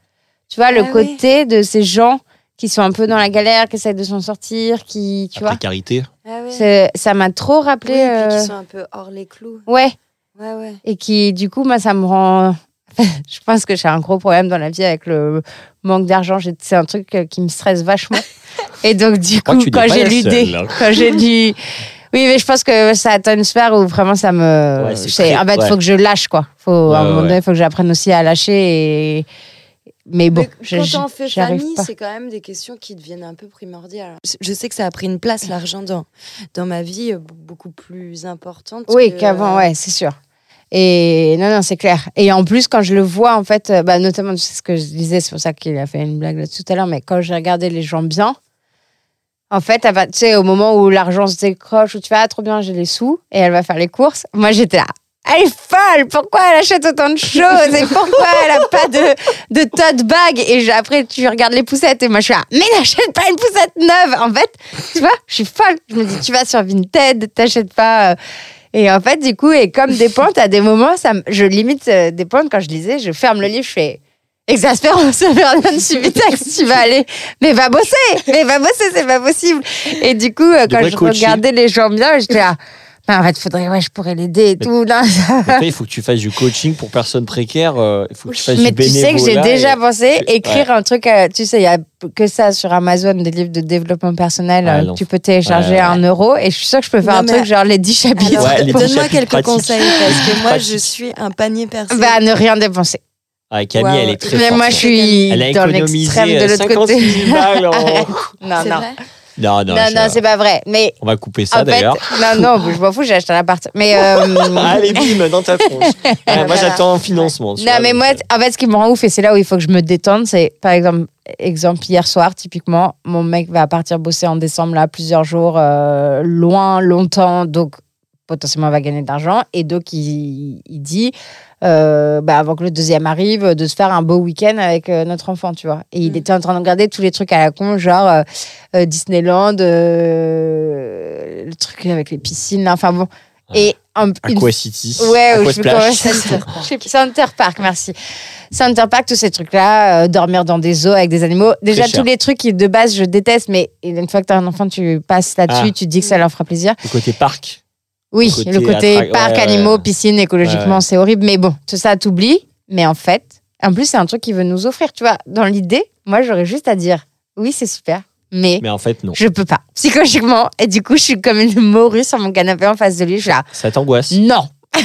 Tu vois, le Ah oui. côté de ces gens qui sont un peu dans la galère, qui essayent de s'en sortir, qui, tu La vois. précarité. Ah ouais. Ça m'a trop Oui, rappelé. et puis euh, qui sont un peu hors les clous. Ouais. Ouais, ouais. Et qui, du coup, moi, ça me rend. je pense que j'ai un gros problème dans la vie avec le manque d'argent. C'est un truc euh, qui me stresse vachement. Et donc, du crois coup, quand j'ai lu seule, des. hein. Quand j'ai lu. Oui, mais je pense que ça atteint une sphère où vraiment ça me. Ouais, c'est fait, il ouais. faut que je lâche, quoi. Faut, à un Ouais, moment donné, il faut que j'apprenne aussi à lâcher. Et... Mais bon, Mais quand on fait famille, c'est quand même des questions qui deviennent un peu primordiales. Je sais que ça a pris une place, l'argent, dans, dans ma vie, euh, beaucoup plus importante. Oui, qu'avant, ouais, c'est sûr. Et non, non, c'est clair. Et en plus, quand je le vois, en fait, euh, bah, notamment, c'est ce que je disais, c'est pour ça qu'il a fait une blague là tout à l'heure, mais quand j'ai regardé les gens bien, en fait, elle va, tu sais, au moment où l'argent se décroche, où tu fais, ah, trop bien, j'ai les sous, et elle va faire les courses, moi, j'étais là. Elle est folle. Pourquoi elle achète autant de choses et pourquoi elle a pas de, de tote bag? Et je- après, tu regardes les poussettes et moi, je suis là, mais n'achète pas une poussette neuve. En fait, tu vois, je suis folle. Je me dis, tu vas sur Vinted, t'achètes pas. euh. Et en fait, du coup, et comme des pointes, à des moments, ça, je limite euh, des pointes quand je lisais, je ferme le livre, je fais. Exaspérance, Vernon Subitex, tu vas aller, mais va bosser, mais va bosser, c'est pas possible. Et du coup, euh, quand je coacher. regardais les gens bien, j'étais là, bah, en fait, faudrait, ouais, je pourrais l'aider et Mais- tout. Là, toi, il faut que tu fasses du coaching pour personnes précaires. euh, il faut que tu fasses Mais du tu sais que j'ai déjà et- pensé Ouais. écrire un truc, euh, tu sais, il y a que ça sur Amazon, des livres de développement personnel, Ouais, euh, tu peux télécharger Ouais, ouais. à un euro et je suis sûre que je peux faire Non, un mais- truc genre les 10 chapitres. Donne-moi quelques pratiques. conseils parce que moi, je suis un panier percé. Bah, ne rien dépenser. Ah, Camille, elle est très Mais forte. moi, je suis Elle a dans l'extrême de l'autre 56 côté. 000 balles en- non, non. Non, non, Non, non, c'est pas vrai. Mais on va couper ça d'ailleurs. non, non, je m'en fous, j'ai acheté un appart. Mais euh, Allez, bim, dans ta tronche. Ouais, moi, j'attends un financement. Non, mais moi, euh, en fait, ce qui me rend ouf, et c'est là où il faut que je me détende, c'est par exemple, exemple hier soir, typiquement, mon mec va partir bosser en décembre, là, plusieurs jours, euh, loin, longtemps, donc potentiellement va gagner de l'argent. Et donc, il, il dit, euh, bah, avant que le deuxième arrive, de se faire un beau week-end avec euh, notre enfant, tu vois. Et il Mm. était en train de regarder tous les trucs à la con, genre euh, Disneyland, le truc avec les piscines, enfin bon. Et une Aqua City. Ouais, Aqua je Splash. sais plus. Center Park, merci. Center Park, tous ces trucs-là, euh, dormir dans des zoos avec des animaux. Déjà, tous les trucs qui, de base, je déteste, mais une fois que tu as un enfant, tu passes là-dessus, Ah. tu te dis que ça leur fera plaisir. Le côté parc. Oui, Le côté le côté attra- parc, ouais, animaux, ouais. piscine, écologiquement, Ouais, ouais. c'est horrible. Mais bon, tout ça, t'oublies. Mais en fait, en plus, c'est un truc qu'il veut nous offrir. Tu vois, dans l'idée, moi, j'aurais juste à dire oui, c'est super, mais. Mais en fait, non. Je peux pas, psychologiquement. Et du coup, je suis comme une morue sur mon canapé en face de lui. Je suis là, Ça t'angoisse? non,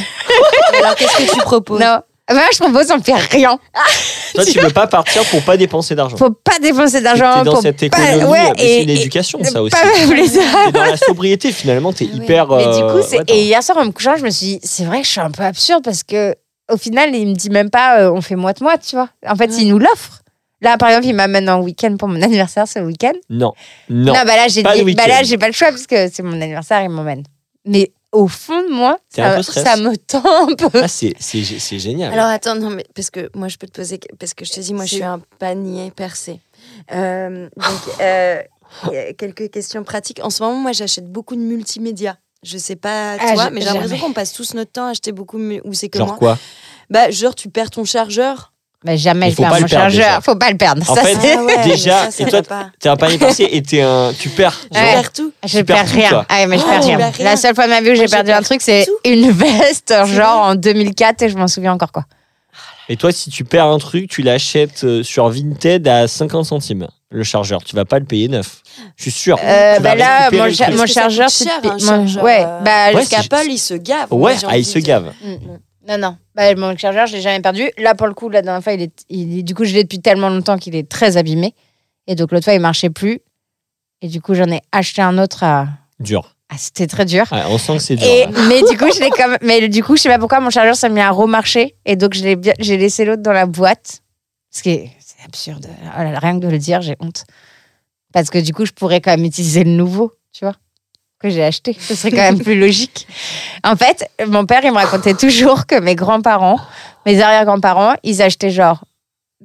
Alors, qu'est-ce que tu proposes? Non. Moi, je propose, on ne fait rien. Toi, tu veux pas partir pour pas dépenser d'argent. faut pas dépenser d'argent. T'es dans cette pas- économie, ouais, c'est une et- éducation, ça aussi. T'es dans la sobriété, finalement, t'es Ah ouais. hyper. Mais du euh, coup, ouais, et hier soir en me couchant, je me suis dit, c'est vrai que je suis un peu absurde parce que au final, il me dit même pas, euh, on fait moite-moite, tu vois. En fait, Ouais. il nous l'offre. Là, par exemple, il m'amène en week-end pour mon anniversaire ce week-end. Non, non. bah là, j'ai bah là, j'ai pas le choix parce que c'est mon anniversaire, il m'emmène. Mais au fond de moi, ça, me tend un peu. Ah, c'est c'est gé- c'est génial. Alors attends, non, mais parce que moi je peux te poser, parce que je te dis, moi je suis un panier percé. Euh, donc, euh, quelques questions pratiques. En ce moment, moi j'achète beaucoup de multimédia. Je sais pas Ah, toi, mais j'ai l'impression qu'on passe tous notre temps à acheter beaucoup. Ou c'est que Genre moi quoi? Bah, genre, tu perds ton chargeur. Mais jamais Il je faut perds pas mon le perdre, chargeur. déjà. Faut pas le perdre. En Ça, fait, c'est- Ah ouais, déjà, ça, ça et toi. T'es un panier passé et t'es un. Tu perds. Je genre, Ouais. perds tout. Je Tu perds rien. Ah, mais je Oh, perds rien. La seule fois de ma vie où j'ai je perdu un truc, c'est une veste, genre en 2004, et je m'en souviens encore quoi. Et toi, si tu perds un truc, tu l'achètes euh, sur Vinted à 50 centimes, le chargeur. Tu vas pas le payer neuf. Je suis sûr. Euh, bah là, mon, cha- mon chargeur, te cher, un moi- chargeur, ouais, euh, bah, Ouais, c'est- qu'Apple, il se gave. Ouais, ah, il se gave. Mm, mm. Non, non. Bah, mon chargeur, je l'ai jamais perdu. Là, pour le coup, la dernière fois, il est, il est- du coup, je l'ai depuis tellement longtemps qu'il est très abîmé. Et donc, l'autre fois, il marchait plus. Et du coup, j'en ai acheté un autre à. Dur. Ah, c'était très dur. Ouais, on sent que c'est dur. Et, là. mais du coup, je l'ai comme, mais du coup, je sais pas pourquoi mon chargeur s'est mis à remarcher. Et donc, je l'ai bien, j'ai laissé l'autre dans la boîte. Ce qui est, c'est absurde. Oh là, rien que de le dire, j'ai honte. Parce que du coup, je pourrais quand même utiliser le nouveau, tu vois, que j'ai acheté. Ce serait quand même plus logique. En fait, mon père, il me racontait toujours que mes grands-parents, mes arrière-grands-parents, ils achetaient genre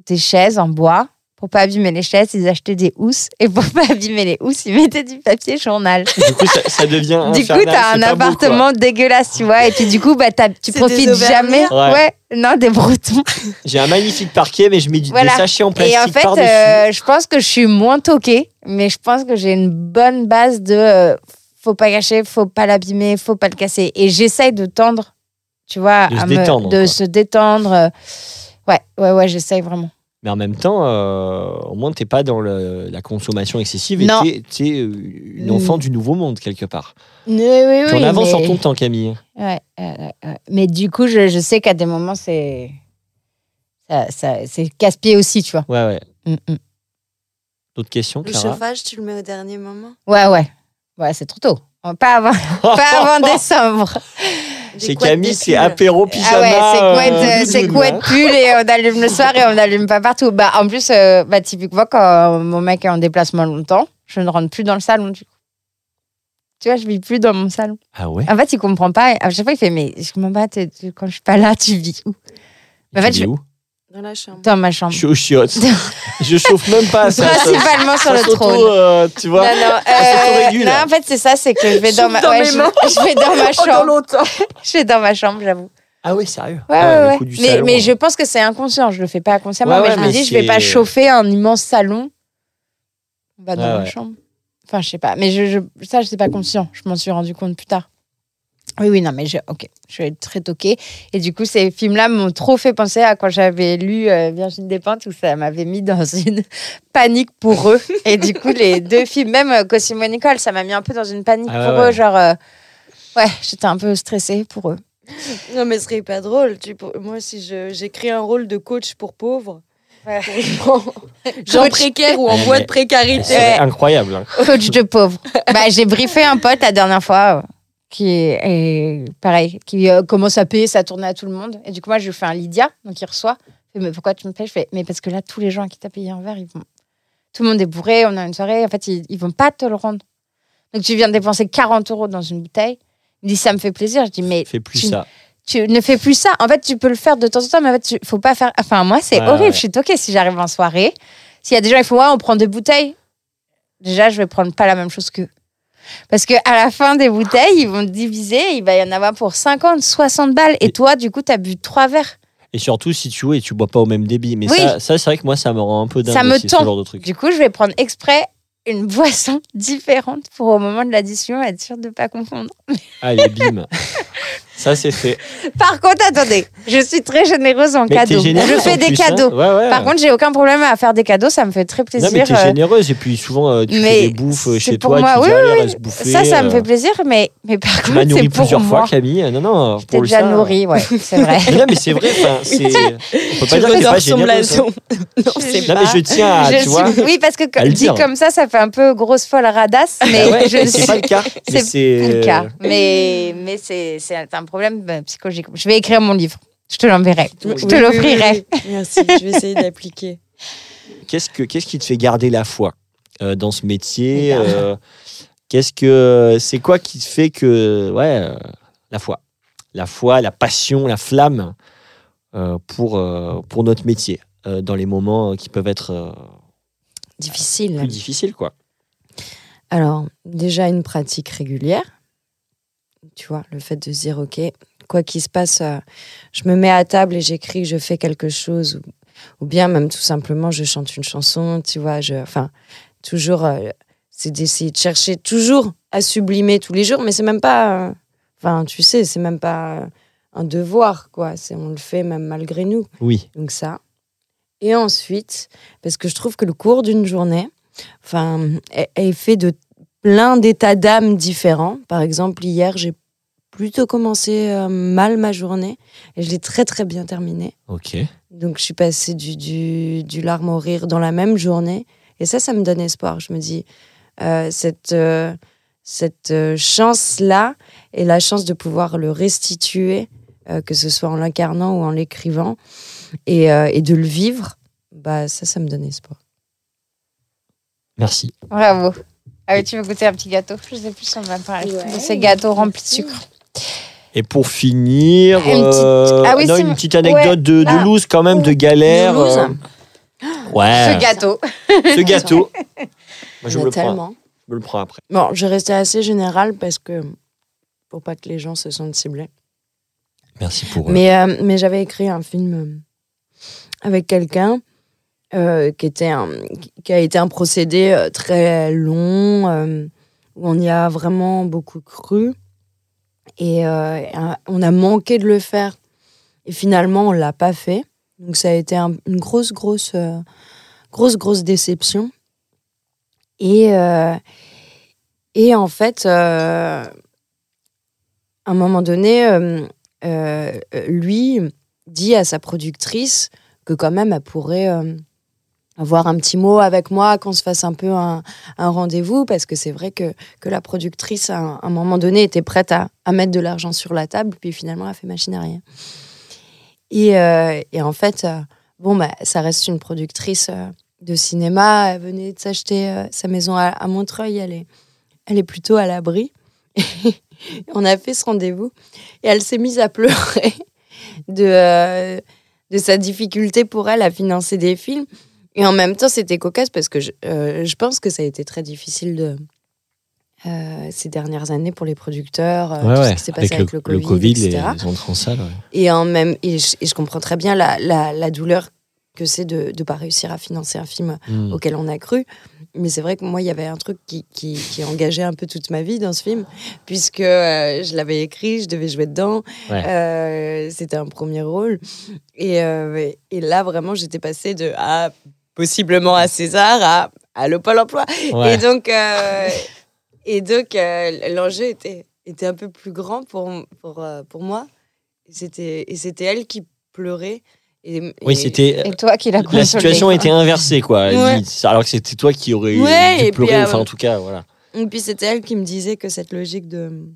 des chaises en bois. Pour pas abîmer les chaises, ils achetaient des housses. Et pour pas abîmer les housses, ils mettaient du papier journal. Du coup, ça, ça devient. Du infernal, coup, t'as un beau, appartement dégueulasse, tu vois. Et puis, du coup, bah, t'as- tu profites jamais. Auvergnats Ouais. non, des bretons. J'ai un magnifique parquet, mais je mets du, Voilà. des sachets en plastique Et en fait, euh, je pense que je suis moins toquée, mais je pense que j'ai une bonne base de euh, faut pas gâcher, faut pas l'abîmer, faut pas le casser. Et j'essaye de tendre, tu vois, De se me- détendre, de quoi. se détendre. euh, Ouais, ouais, ouais, j'essaye vraiment. Mais en même temps, euh, au moins, t'es pas dans le- la consommation excessive et Non. t'es t'es, euh, une enfant du nouveau monde, quelque part. Oui, oui, Puis oui, on avance mais... sur ton temps, Camille. Ouais. Mais du coup, je, je sais qu'à des moments, c'est. Ça, ça- c'est casse-pied aussi, tu vois. Ouais, ouais. Mm, mm. D'autres questions, Le Clara? chauffage, tu le mets au dernier moment? Ouais, ouais. Ouais, c'est trop tôt. Pas avant, pas avant décembre. C'est Camille, c'est apéro, pyjama. Ah ouais, c'est euh, couette, euh, hein. pull et on allume le soir et on n'allume pas partout. Bah, en plus, euh, bah, typiquement, quand mon mec est en déplacement longtemps, je ne rentre plus dans le salon. Du coup. Tu vois, je vis plus dans mon salon. Ah ouais? En fait, il comprend pas. À chaque fois, il fait Mais je comprends pas, t'es- tu- quand je suis pas là, tu vis où? Mais en fait, je- où? Dans la chambre. Dans ma chambre. Je suis au chiottes. je chauffe même pas. Ça, ça- Principalement sur ça le trône. euh, tu vois non, non, s'autorégule. non, en fait, c'est ça, c'est que je vais dans ma, dans ouais, je, vais dans ma chambre. Je vais dans ma chambre, j'avoue. Ah ouais, sérieux Ouais, Ah ouais, Mais, salon. mais je pense que c'est inconscient. Je le fais pas consciemment, Ouais, mais ouais, je me dis, je vais pas chauffer un immense salon. Bah, dans ma ouais. chambre. Enfin, je sais pas. Mais je, je, ça, je sais pas conscient. Je m'en suis rendu compte plus tard. Oui, oui, non, mais je, ok, je vais être très toquée. Et du coup, ces films-là m'ont trop fait penser à quand j'avais lu euh, Virginie Despentes, où ça m'avait mis dans une panique pour eux. Et du coup, les deux films, même euh, Cosimo et Nicole, ça m'a mis un peu dans une panique Ah pour ouais. eux. Genre, euh, ouais, j'étais un peu stressée pour eux. Non, mais ce serait pas drôle. Tu, pour- moi, si je- j'écris un rôle de coach pour pauvres, Ouais. Coach. précaires ou en voie de précarité. Incroyable. hein. Coach de pauvre. bah, j'ai briefé un pote la dernière fois euh, qui est, est pareil, qui euh, commence à payer sa tournée à tout le monde. Et du coup, moi, je lui fais un Lydia, donc il reçoit. Mais pourquoi tu me payes? Je fais, mais parce que là, tous les gens qui t'ont payé un verre, ils vont... tout le monde est bourré, on a une soirée, en fait, ils, ils vont pas te le rendre. Donc, tu viens de dépenser 40 euros dans une bouteille. Il me dit, ça me fait plaisir. Je dis, mais Fais plus tu, ça. tu ne fais plus ça. En fait, tu peux le faire de temps en temps, mais en fait, tu, faut pas faire. Enfin, moi, c'est Ouais, horrible. ouais. Je suis toquée si j'arrive en soirée. S'il y a des gens, il faut, ouais, on prend des bouteilles. Déjà, je vais prendre pas la même chose qu'eux. Parce que à la fin des bouteilles, ils vont diviser, il va y en avoir pour 50, 60 balles. Et Et- toi, du coup, tu as bu trois verres. Et surtout si tu joues et tu bois pas au même débit. Mais Oui. ça, ça c'est vrai que moi, ça me rend un peu dingue Ça me aussi, ce genre de truc. Du coup, je vais prendre exprès une boisson différente pour au moment de l'addition être sûr de pas confondre. Allez, bim. ça, c'est fait. Par contre, attendez, je suis très généreuse en Mais cadeaux. généreuse, Je fais des plus, hein. cadeaux. Ouais, ouais. Par contre, j'ai aucun problème à faire des cadeaux, ça me fait très plaisir. non, mais t'es euh, généreuse. Et puis souvent, euh, tu mais fais des bouffes euh, c'est chez pour toi. moi, tu oui, oui, reste bouffer. Ça, ça me fait plaisir, mais, mais par Tu m'as contre, c'est pour plusieurs moi. fois, Camille. Non, non, pour le déjà ça. nourrie, ouais, c'est vrai. Mais non, mais c'est vrai. On peut pas dire que t'es pas son généreuse. hein. blason. Non, c'est Non, mais pas. je tiens à, tu vois. Oui, parce que dit comme ça, ça fait un peu grosse folle radasse, mais Ah mais suis c'est pas le cas. C'est c'est le cas. Mais, mais c'est c'est un problème bah, psychologique. Je vais écrire mon livre. Je te l'enverrai. Je te oui, l'offrirai. oui, oui. Merci, je vais essayer d'appliquer. Qu'est-ce que qu'est-ce qui te fait garder la foi euh, dans ce métier Eh euh, Qu'est-ce que c'est quoi qui te fait que ouais euh, la foi, la foi, la passion, la flamme euh, pour euh, pour notre métier euh, dans les moments qui peuvent être euh, Difficile. plus difficiles quoi. Alors, déjà une pratique régulière. Tu vois, le fait de se dire, OK, quoi qu'il se passe, euh, je me mets à table et j'écris, je fais quelque chose. Ou, ou bien même tout simplement, je chante une chanson, tu vois. Je, enfin, toujours, euh, c'est d'essayer de chercher toujours à sublimer tous les jours, mais c'est même pas. euh, Enfin, tu sais, c'est même pas un devoir, quoi. C'est, on le fait même malgré nous. Oui, Donc ça. Et ensuite, parce que je trouve que le cours d'une journée, enfin, est, est fait de plein d'états d'âme différents. Par exemple, hier, j'ai plutôt commencé euh, mal ma journée et je l'ai très très bien terminée. ok. Donc je suis passée du, du, du larme au rire dans la même journée. Et ça, ça me donne espoir. Je me dis, euh, cette, euh, cette euh, chance-là et la chance de pouvoir le restituer, euh, que ce soit en l'incarnant ou en l'écrivant, et, euh, et de le vivre, bah, ça, ça me donne espoir. Merci. Bravo. Ah oui, tu veux goûter un petit gâteau? Je sais plus si on va parler Ouais. de ces gâteaux remplis de sucre. Et pour finir, Une petite- euh, Ah oui, non, c'est- une petite anecdote ouais, de, de loose quand même, de galère. De euh, Ouais. Ce gâteau. Ce gâteau. Moi, je me le prends. Je me le prends après. Bon, je rester assez général parce que pour pas que les gens se sentent ciblés. Merci pour. euh, Mais, euh, mais j'avais écrit un film avec quelqu'un qui, était un, qui a été un procédé très long, où on y a vraiment beaucoup cru. Et euh, on a manqué de le faire. Et finalement, on l'a pas fait. Donc ça a été un- une grosse, grosse, euh, grosse, grosse déception. Et, euh, et en fait, à un moment donné, lui dit à sa productrice que quand même elle pourrait avoir un petit mot avec moi, qu'on se fasse un peu un, rendez-vous, parce que c'est vrai que, que la productrice, à un, moment donné, était prête à, à mettre de l'argent sur la table, puis finalement, elle a fait machine à rien. Et, euh, et en fait, euh, bon, bah, ça reste une productrice euh, de cinéma, elle venait de s'acheter sa maison à, à Montreuil, elle est, elle est plutôt à l'abri. on a fait ce rendez-vous et elle s'est mise à pleurer de, de sa difficulté pour elle à financer des films. Et en même temps, c'était cocasse parce que je, euh, je pense que ça a été très difficile de, euh, ces dernières années pour les producteurs, euh, Ouais, tout ouais. ce qui s'est passé avec, le, Covid, Covid, etc. les, les en salle. ouais. Et, en même, et, je, et je comprends très bien la, la, la douleur que c'est de ne pas réussir à financer un film Mm. auquel on a cru. Mais c'est vrai que moi, il y avait un truc qui, qui, qui engageait un peu toute ma vie dans ce film, puisque euh, je l'avais écrit, je devais jouer dedans. Ouais. Euh, C'était un premier rôle. Et, euh, et là, vraiment, j'étais passée de à possiblement à César à, à le Pôle emploi. Ouais. Et donc, euh, et donc euh, l'enjeu était, était un peu plus grand pour, pour, euh, pour moi. Et c'était et c'était elle qui pleurait. Et, Oui, et- c'était. Et toi qui l'as La consolé, situation quoi. était inversée, quoi. Ouais. Alors que c'était toi qui aurais Ouais, dû et puis, pleurer, euh, enfin, en tout cas, voilà. Et puis c'était elle qui me disait que cette logique de,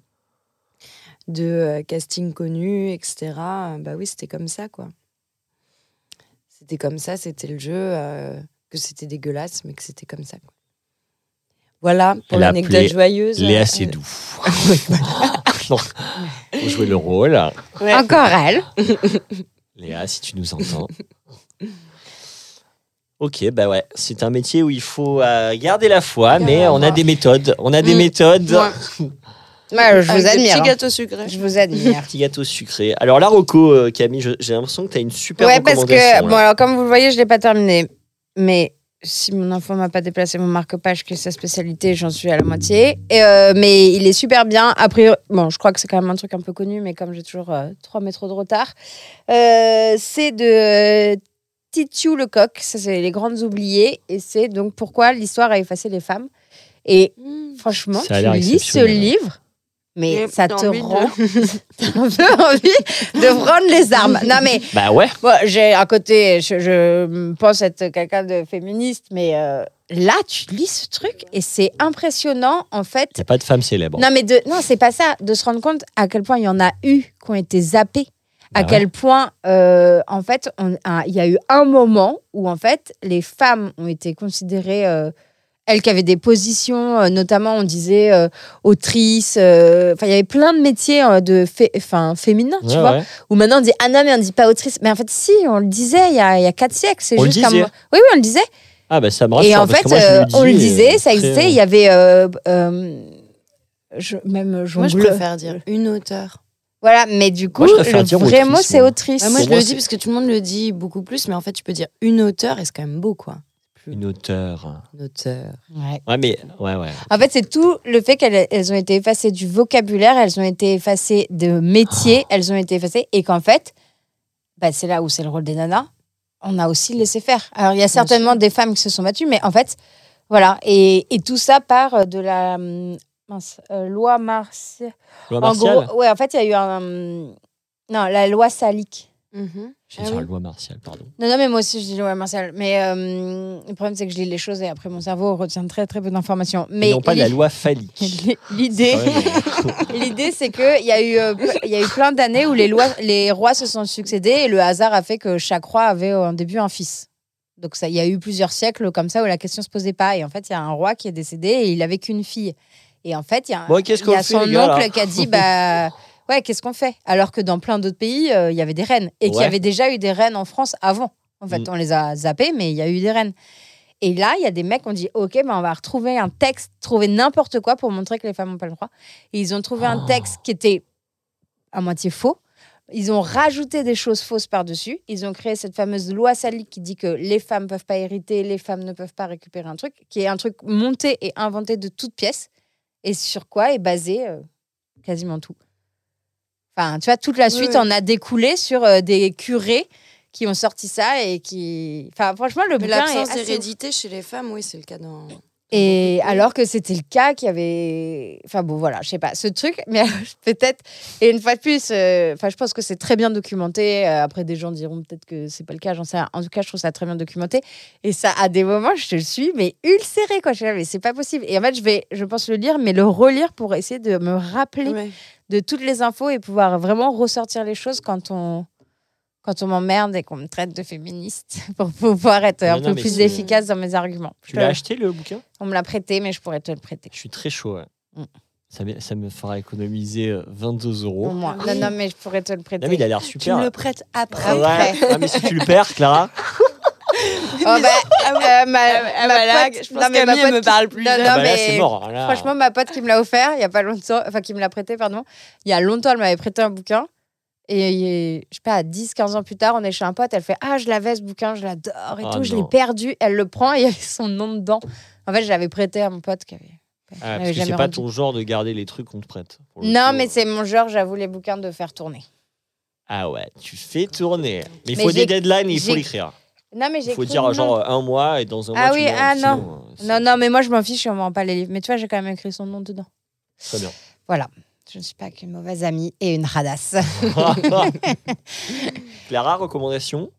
de casting connu, etc., bah oui, c'était comme ça, quoi. C'était comme ça, c'était le jeu, euh, que c'était dégueulasse, mais que c'était comme ça, quoi. Voilà, pour l'anecdote joyeuse. Léa Seydoux. Non, Pour jouer le rôle. ouais. Encore elle. Léa, si tu nous entends. Ok, bah ouais, c'est un métier où il faut euh, garder la foi, mais on a des méthodes. On a des Mm. méthodes. Ouais. Ouais, je Avec vous admire. petits hein. gâteaux sucrés. Je vous admire. Petit gâteau sucré. Alors, la Rocco, euh, Camille, je- j'ai l'impression que tu as une super Ouais, parce que, là. bon, alors, comme vous le voyez, je ne l'ai pas terminé. Mais si mon enfant m'a pas déplacé mon marque-page, qui est sa spécialité, j'en suis à la moitié. Et, euh, mais il est super bien. A priori, bon, je crois que c'est quand même un truc un peu connu, mais comme j'ai toujours euh, trois métros de retard, euh, c'est de Titiou Lecoq. Ça, c'est Les Grandes Oubliées. Et c'est donc pourquoi l'histoire a effacé les femmes. Et franchement, Ça a tu lis ce ouais. livre. Mais Et ça te rend t'as un peu envie de prendre les armes. Non mais Bah ouais. Bon, j'ai à côté, je, je pense être quelqu'un de féministe, mais euh, là, tu lis ce truc et c'est impressionnant, en fait. Il n'y a pas de femme célèbre. Non, mais de, non, c'est pas ça. De se rendre compte à quel point il y en a eu qui ont été zappés. Bah à ouais. quel point, euh, en fait, on- un- il y a eu un moment où, en fait, les femmes ont été considérées. euh, elles qui avaient des positions, euh, notamment on disait euh, autrice, euh, enfin il y avait plein de métiers euh, de fé- enfin, féminins, tu Ouais, vois, ouais. où maintenant on dit ah non mais on dit pas autrice, mais en fait si on le disait il y a, il y a quatre siècles, c'est On le juste comme disait oui oui on le disait Ah bah ça me rassure. et en parce fait moi, euh, on le dis, disait, ça existait, euh, il y avait euh, euh, je, même Jean Moi, je Bleu. préfère dire une auteur. Voilà, mais du coup Moi, le vrai autrice, mot c'est autrice. Ah, moi, je moi, le dis parce que tout le monde le dit beaucoup plus, mais en fait, tu peux dire une auteur et c'est quand même beau, quoi. Une auteure. Une auteur. Ouais. Ouais, mais ouais, ouais. En fait, c'est tout le fait qu'elles elles ont été effacées du vocabulaire, elles ont été effacées de métier, elles ont été effacées, et qu'en fait, bah, c'est là où c'est le rôle des nanas, on a aussi laissé faire. Alors, il y a certainement des femmes qui se sont battues, mais en fait, voilà. Et, et tout ça part de la hum, mince, euh, loi martiale. Loi En martiale? gros, ouais, en fait, il y a eu un. hum, Non, la loi salique. Je vais Ah dire oui. loi martiale, pardon. Non, non, mais moi aussi, je dis loi martiale. Mais euh, le problème, c'est que je lis les choses et après, mon cerveau retient très, très peu d'informations. Mais non pas la loi phallique. L'idée, mais- l'idée, c'est qu'il y a eu, euh, il y a eu plein d'années où les lois, les rois se sont succédés et le hasard a fait que chaque roi avait au début un fils. Donc ça, il y a eu plusieurs siècles comme ça où la question se posait pas. Et en fait, il y a un roi qui est décédé et il avait qu'une fille. Et en fait, il y a, Bon, il y a son oncle qui a dit bah ouais, qu'est-ce qu'on fait? Alors que dans plein d'autres pays, euh, il y avait des reines et qu'il y Ouais. avait déjà eu des reines en France avant. En fait, Mm. on les a zappées, mais il y a eu des reines. Et là, il y a des mecs qui ont dit Ok, ben on va retrouver un texte, trouver n'importe quoi pour montrer que les femmes n'ont pas le droit. Et ils ont trouvé un Oh. texte qui était à moitié faux. Ils ont rajouté des choses fausses par-dessus. Ils ont créé cette fameuse loi salique qui dit que les femmes peuvent pas hériter, les femmes ne peuvent pas récupérer un truc, qui est un truc monté et inventé de toutes pièces. Et sur quoi est basé euh, quasiment tout. Enfin, tu vois, toute la suite oui. en a découlé sur euh, des curés qui ont sorti ça et qui. Enfin, franchement, le bouquin est l'absence d'hérédité chez les femmes, oui, c'est le cas dans. Et alors que c'était le cas qu'il y avait. Enfin bon, voilà, je sais pas, ce truc, mais peut-être. Et une fois de plus, euh, enfin, je pense que c'est très bien documenté. Euh, Après, des gens diront peut-être que c'est pas le cas, j'en sais rien. En tout cas, je trouve ça très bien documenté. Et ça, à des moments, je te le suis, mais ulcéré, quoi. Je suis là, mais c'est pas possible. Et en fait, je vais, je pense le lire, mais le relire pour essayer de me rappeler Ouais. de toutes les infos et pouvoir vraiment ressortir les choses quand on. Quand on m'emmerde et qu'on me traite de féministe pour pouvoir être un non, peu plus efficace dans mes arguments. Tu l'as acheté le bouquin? On me l'a prêté, mais je pourrais te le prêter. Je suis très chaud. ouais. Mm. Ça, me- ça me fera économiser euh, 22 Au euros. moins. Non, non, mais je pourrais te le prêter. Non, mais il a l'air Tu super. me le prêtes après. Ah ouais. Ah, mais si tu le perds, Clara. Oh, bah, euh, ma, ah, ma voilà, pote- je pense non, mais ma pote me parle plus. Non, Ah non, ah bah mais c'est mort. Là. franchement, ma pote qui me l'a offert il y a pas longtemps, enfin qui me l'a prêté, pardon, il y a longtemps, elle m'avait prêté un bouquin. Et je sais pas, 10-15 ans plus tard, on est chez un pote, elle fait Ah, je l'avais ce bouquin, je l'adore et Ah tout, je l'ai perdu. Elle le prend et il y avait son nom dedans. En fait, je l'avais prêté à mon pote qui avait. Ah, je parce que c'est pas ton genre de garder les trucs qu'on te prête. Non, coup, mais euh. c'est mon genre, j'avoue, les bouquins de faire tourner. Ah ouais, tu fais tourner. Mais il faut des deadlines il faut l'écrire. Non, mais Il j'ai faut écrit dire genre un mois et dans un Ah mois oui, tu meurs, ah non. c'est Non, non, mais moi, je m'en fiche, on m'en pas les livres. Mais tu vois, j'ai quand même écrit son nom dedans. Très bien. Voilà. Je ne suis pas qu'une mauvaise amie et une radasse. Clara, recommandation?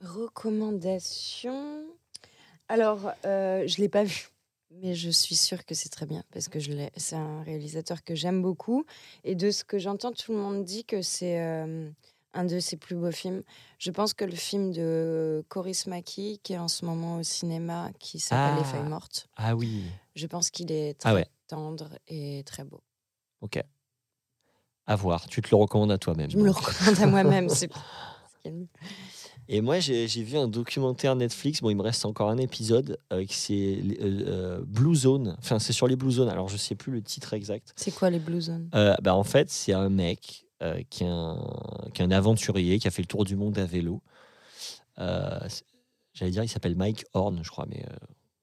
Recommandation. Alors, euh, je l'ai pas vu, mais je suis sûre que c'est très bien parce que c'est un réalisateur que j'aime beaucoup et de ce que j'entends, tout le monde dit que c'est euh, un de ses plus beaux films. Je pense que le film de Coris Maki, qui est en ce moment au cinéma, qui s'appelle Ah. Les Feuilles mortes, Ah oui. je pense qu'il est très Ah ouais. tendre et très beau. Ok. À voir. Tu te le recommandes à toi-même. Je me le recommande à moi-même. C'est. Et moi, j'ai j'ai vu un documentaire Netflix. Bon, il me reste encore un épisode. euh, c'est euh, euh, Blue Zone. Enfin, c'est sur les Blue Zones. Alors, je sais plus le titre exact. C'est quoi les Blue Zones? Euh, bah, en fait, c'est un mec euh, qui, est un, qui est un aventurier qui a fait le tour du monde à vélo. Euh, J'allais dire, il s'appelle Mike Horn, je crois, mais euh,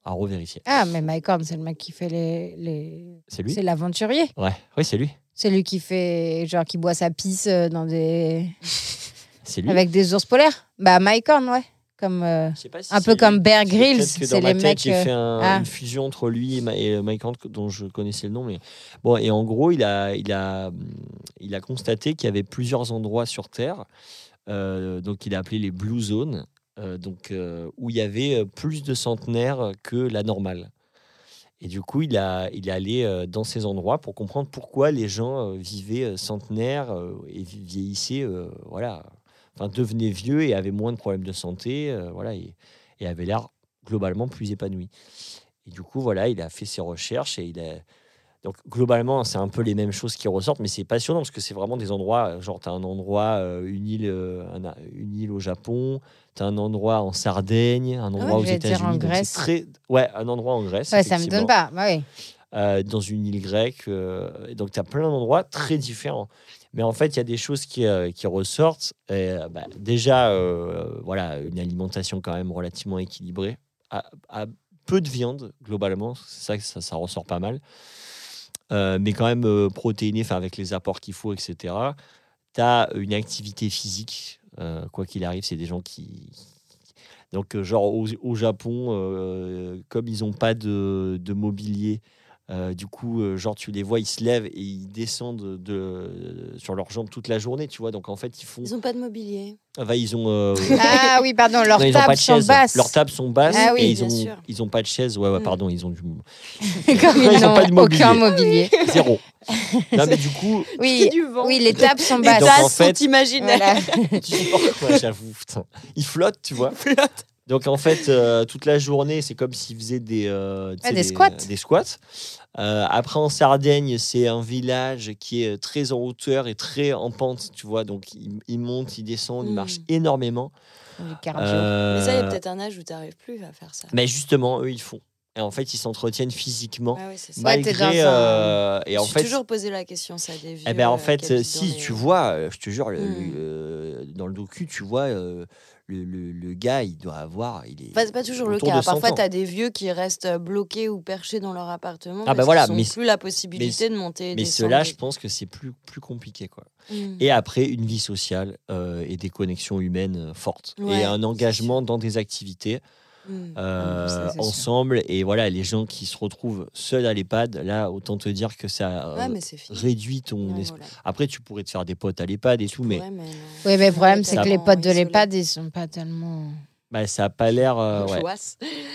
à revérifier. Ah, mais Mike Horn, c'est le mec qui fait les. les... C'est lui? C'est l'aventurier. Ouais, oui, c'est lui. C'est lui qui fait. Genre, qui boit sa pisse euh, dans des. C'est lui. avec des ours polaires. Bah, Mike Horn, ouais. Comme, euh, si un peu comme. Bear Grylls. C'est les mecs. J'ai euh, fait un- ah. une fusion entre lui et, Ma- et Mike Horn, dont je connaissais le nom. Mais... Bon, et en gros, il a, il a, il a constaté qu'il y avait plusieurs endroits sur Terre. euh, donc, il a appelé les Blue Zones. Euh, donc, euh, où il y avait euh, plus de centenaires que la normale. Et du coup, il, a, il est allé dans ces endroits pour comprendre pourquoi les gens vivaient centenaires et vi- vieillissaient, voilà, enfin devenaient vieux et avaient moins de problèmes de santé, voilà, et, avaient l'air globalement plus épanouis. Et du coup, voilà, il a fait ses recherches et il a. Donc, globalement, c'est un peu les mêmes choses qui ressortent, mais c'est passionnant parce que c'est vraiment des endroits. Genre, tu as un endroit, une, île, un- une île au Japon, tu as un endroit en Sardaigne, un endroit aux Ah j'allais dire en États-Unis. Très... Ouais, un endroit en Grèce. Ouais, ça me donne pas. Bah oui. euh, dans une île grecque. euh, donc, tu as plein d'endroits très différents. Mais en fait, il y a des choses qui, euh, qui ressortent. Et, bah, déjà, voilà, une alimentation quand même relativement équilibrée, à, à peu de viande, globalement. C'est ça que ça, ça ressort pas mal. Mais quand même protéiné, enfin, avec les apports qu'il faut, etc. Tu as une activité physique. Euh, quoi qu'il arrive, c'est des gens qui, donc, euh, genre au, Japon, euh, comme ils n'ont pas de mobilier, euh, du coup, euh, genre tu les vois, ils se lèvent et ils descendent de, sur leurs jambes toute la journée, tu vois. Donc en fait, ils font. Ils n'ont pas de mobilier. Enfin, ils ont. euh, Ah oui, pardon, leurs non, ils tables sont chaise. basses. Leurs tables sont basses Ah oui, et ils bien ont, sûr. ils ont pas de chaise. Ouais, ouais, Mm. pardon, ils ont du Comme Ils ils ont n'ont pas de mobilier. aucun mobilier. zéro. non, mais du coup, Oui, du vent. oui, les tables sont basses. donc, en fait- imaginaires. Voilà. tu sais pourquoi, j'avoue. putain. Ils flottent, tu vois. Donc en fait, euh, toute la journée, c'est comme s'ils faisaient des, euh, Ah, des squats. Des squats. Euh, après, en Sardaigne, c'est un village qui est très en hauteur et très en pente, tu vois. Donc ils, ils montent, ils descendent, ils Mm. marchent énormément. Du cardio. Euh, Mais ça, il y a peut-être un âge où tu n'arrives plus à faire ça. Mais justement, eux, ils font. Et en fait, ils s'entretiennent physiquement. Ah ouais, c'est ça. Ouais, malgré. un- euh, et en fait, toujours posé la question, ça, des vieux. Eh ben en fait, si les- tu vois, je te jure, le- Hmm. le- dans le docu, tu vois, euh, le, le- le gars, il doit avoir, il est. Enfin, c'est pas toujours le cas. de 100 Parfois, tu as des vieux qui restent euh, bloqués ou perchés dans leur appartement. Ah bah parce voilà, qu'ils ont mais- plus la possibilité de monter. et Mais ceux-là, je pense que c'est plus plus compliqué, quoi. Mm. Et après, une vie sociale euh, et des connexions humaines euh, fortes Ouais, et un engagement dans des activités Mm. euh, ça, c'est sûr. ensemble. Et voilà, les gens qui se retrouvent seuls à l'EHPAD, là, autant te dire que ça euh, Ouais, réduit ton Ouais, esprit. voilà. Après, tu pourrais te faire des potes à l'EHPAD et tout, mais Ouais, mais. Oui, mais le problème, c'est Ça- que les potes de l'EHPAD, ils sont pas tellement. bah, ça a pas l'air. euh, ouais.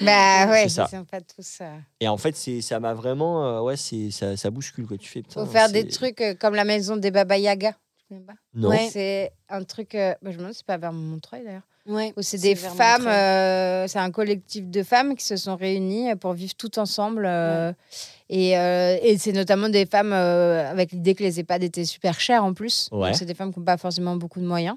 Bah ouais, C'est ils ça. sont pas tous. euh, Et en fait, c'est, ça m'a vraiment. euh, ouais, c'est, ça, ça bouscule, quoi. Tu fais. Faut putain, faire des trucs comme la maison des Baba Yaga. Tu connais pas Non. Ouais. C'est un truc. euh, bah, je me demande si c'est pas vers Montreuil d'ailleurs. Ouais, Où c'est des femmes. Euh, c'est un collectif de femmes qui se sont réunies pour vivre toutes ensemble. euh, Et, euh, et c'est notamment des femmes euh, avec l'idée que les EHPAD étaient super chers en plus. Ouais. C'est des femmes qui n'ont pas forcément beaucoup de moyens.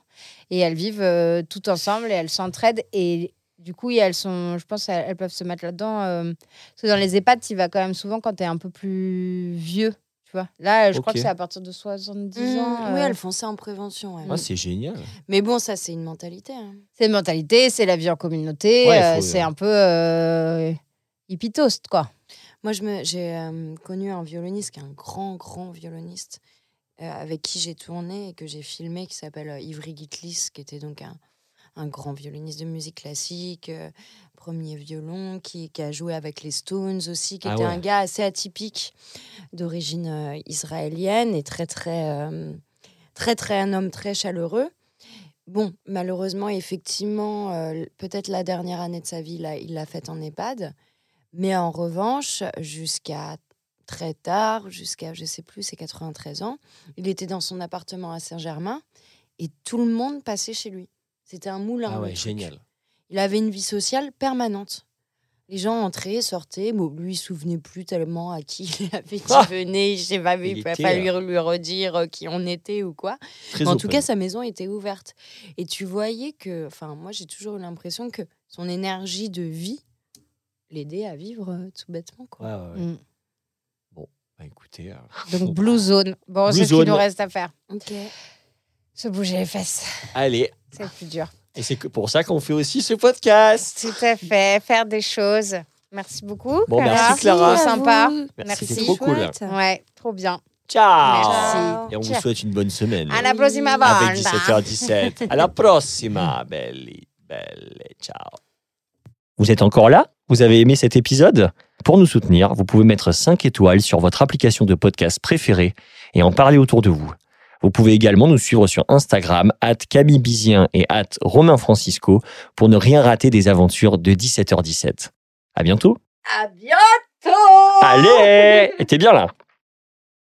Et elles vivent euh, toutes ensemble et elles s'entraident. Et du coup, elles sont, je pense elles, elles peuvent se mettre là-dedans. euh, parce que dans les EHPAD, tu vas quand même souvent quand tu es un peu plus vieux. Tu vois. Là, je crois que c'est à partir de 70 Mmh, ans. Oui, euh, elles font ça en prévention. ouais. Ah, c'est génial. Mais bon, ça, c'est une mentalité. hein. C'est une mentalité, c'est la vie en communauté. Ouais, euh, c'est euh, un peu euh, hippie toast, quoi. Moi, je me- j'ai euh, connu un violoniste qui est un grand, grand violoniste euh, avec qui j'ai tourné et que j'ai filmé, qui s'appelle euh, Ivry Gitlis, qui était donc un, un grand violoniste de musique classique, euh, premier violon, qui, qui a joué avec les Stones aussi, qui Ah était ouais. un gars assez atypique, d'origine euh, israélienne et très, très, euh, très, très, un homme très chaleureux. Bon, malheureusement, effectivement, peut-être la dernière année de sa vie, là, il l'a faite en EHPAD. Mais en revanche, jusqu'à très tard, jusqu'à, je sais plus, ses 93 ans, il était dans son appartement à Saint-Germain et tout le monde passait chez lui. C'était un moulin. Ah ouais, génial. Il avait une vie sociale permanente. Les gens entraient, sortaient. Bon, lui, il se souvenait plus tellement à qui il avait dit Ah venez. Je sais pas, mais Il il va était, falloir lui redire euh, qui on était ou quoi. Mais en tout open. cas, sa maison était ouverte. Et tu voyais que, enfin, moi, j'ai toujours eu l'impression que son énergie de vie l'aidait à vivre euh, tout bêtement. Quoi. Ouais, ouais, ouais. Mm. Bah, écoutez, euh, Donc, Blue Zone. Bon, c'est ce qu'il nous reste à faire. Ok. Se bouger les fesses. allez. C'est le plus dur. Et c'est pour ça qu'on fait aussi ce podcast. Tout à fait. Faire des choses. Merci beaucoup. Bon, merci, Clara. C'était sympa. Merci, Merci. c'était trop cool. Ouais, trop bien. Ciao. Merci. Et on vous souhaite une bonne semaine. Alla prossima Avec volta. 17h17. À la prossima, belli, belle. Ciao. Vous êtes encore là? Vous avez aimé cet épisode? Pour nous soutenir, vous pouvez mettre 5 étoiles sur votre application de podcast préférée et en parler autour de vous. Vous pouvez également nous suivre sur Instagram, at Camille Bizien et at Romain Francisco pour ne rien rater des aventures de 17h17. À bientôt. À bientôt. Allez Et t'es bien là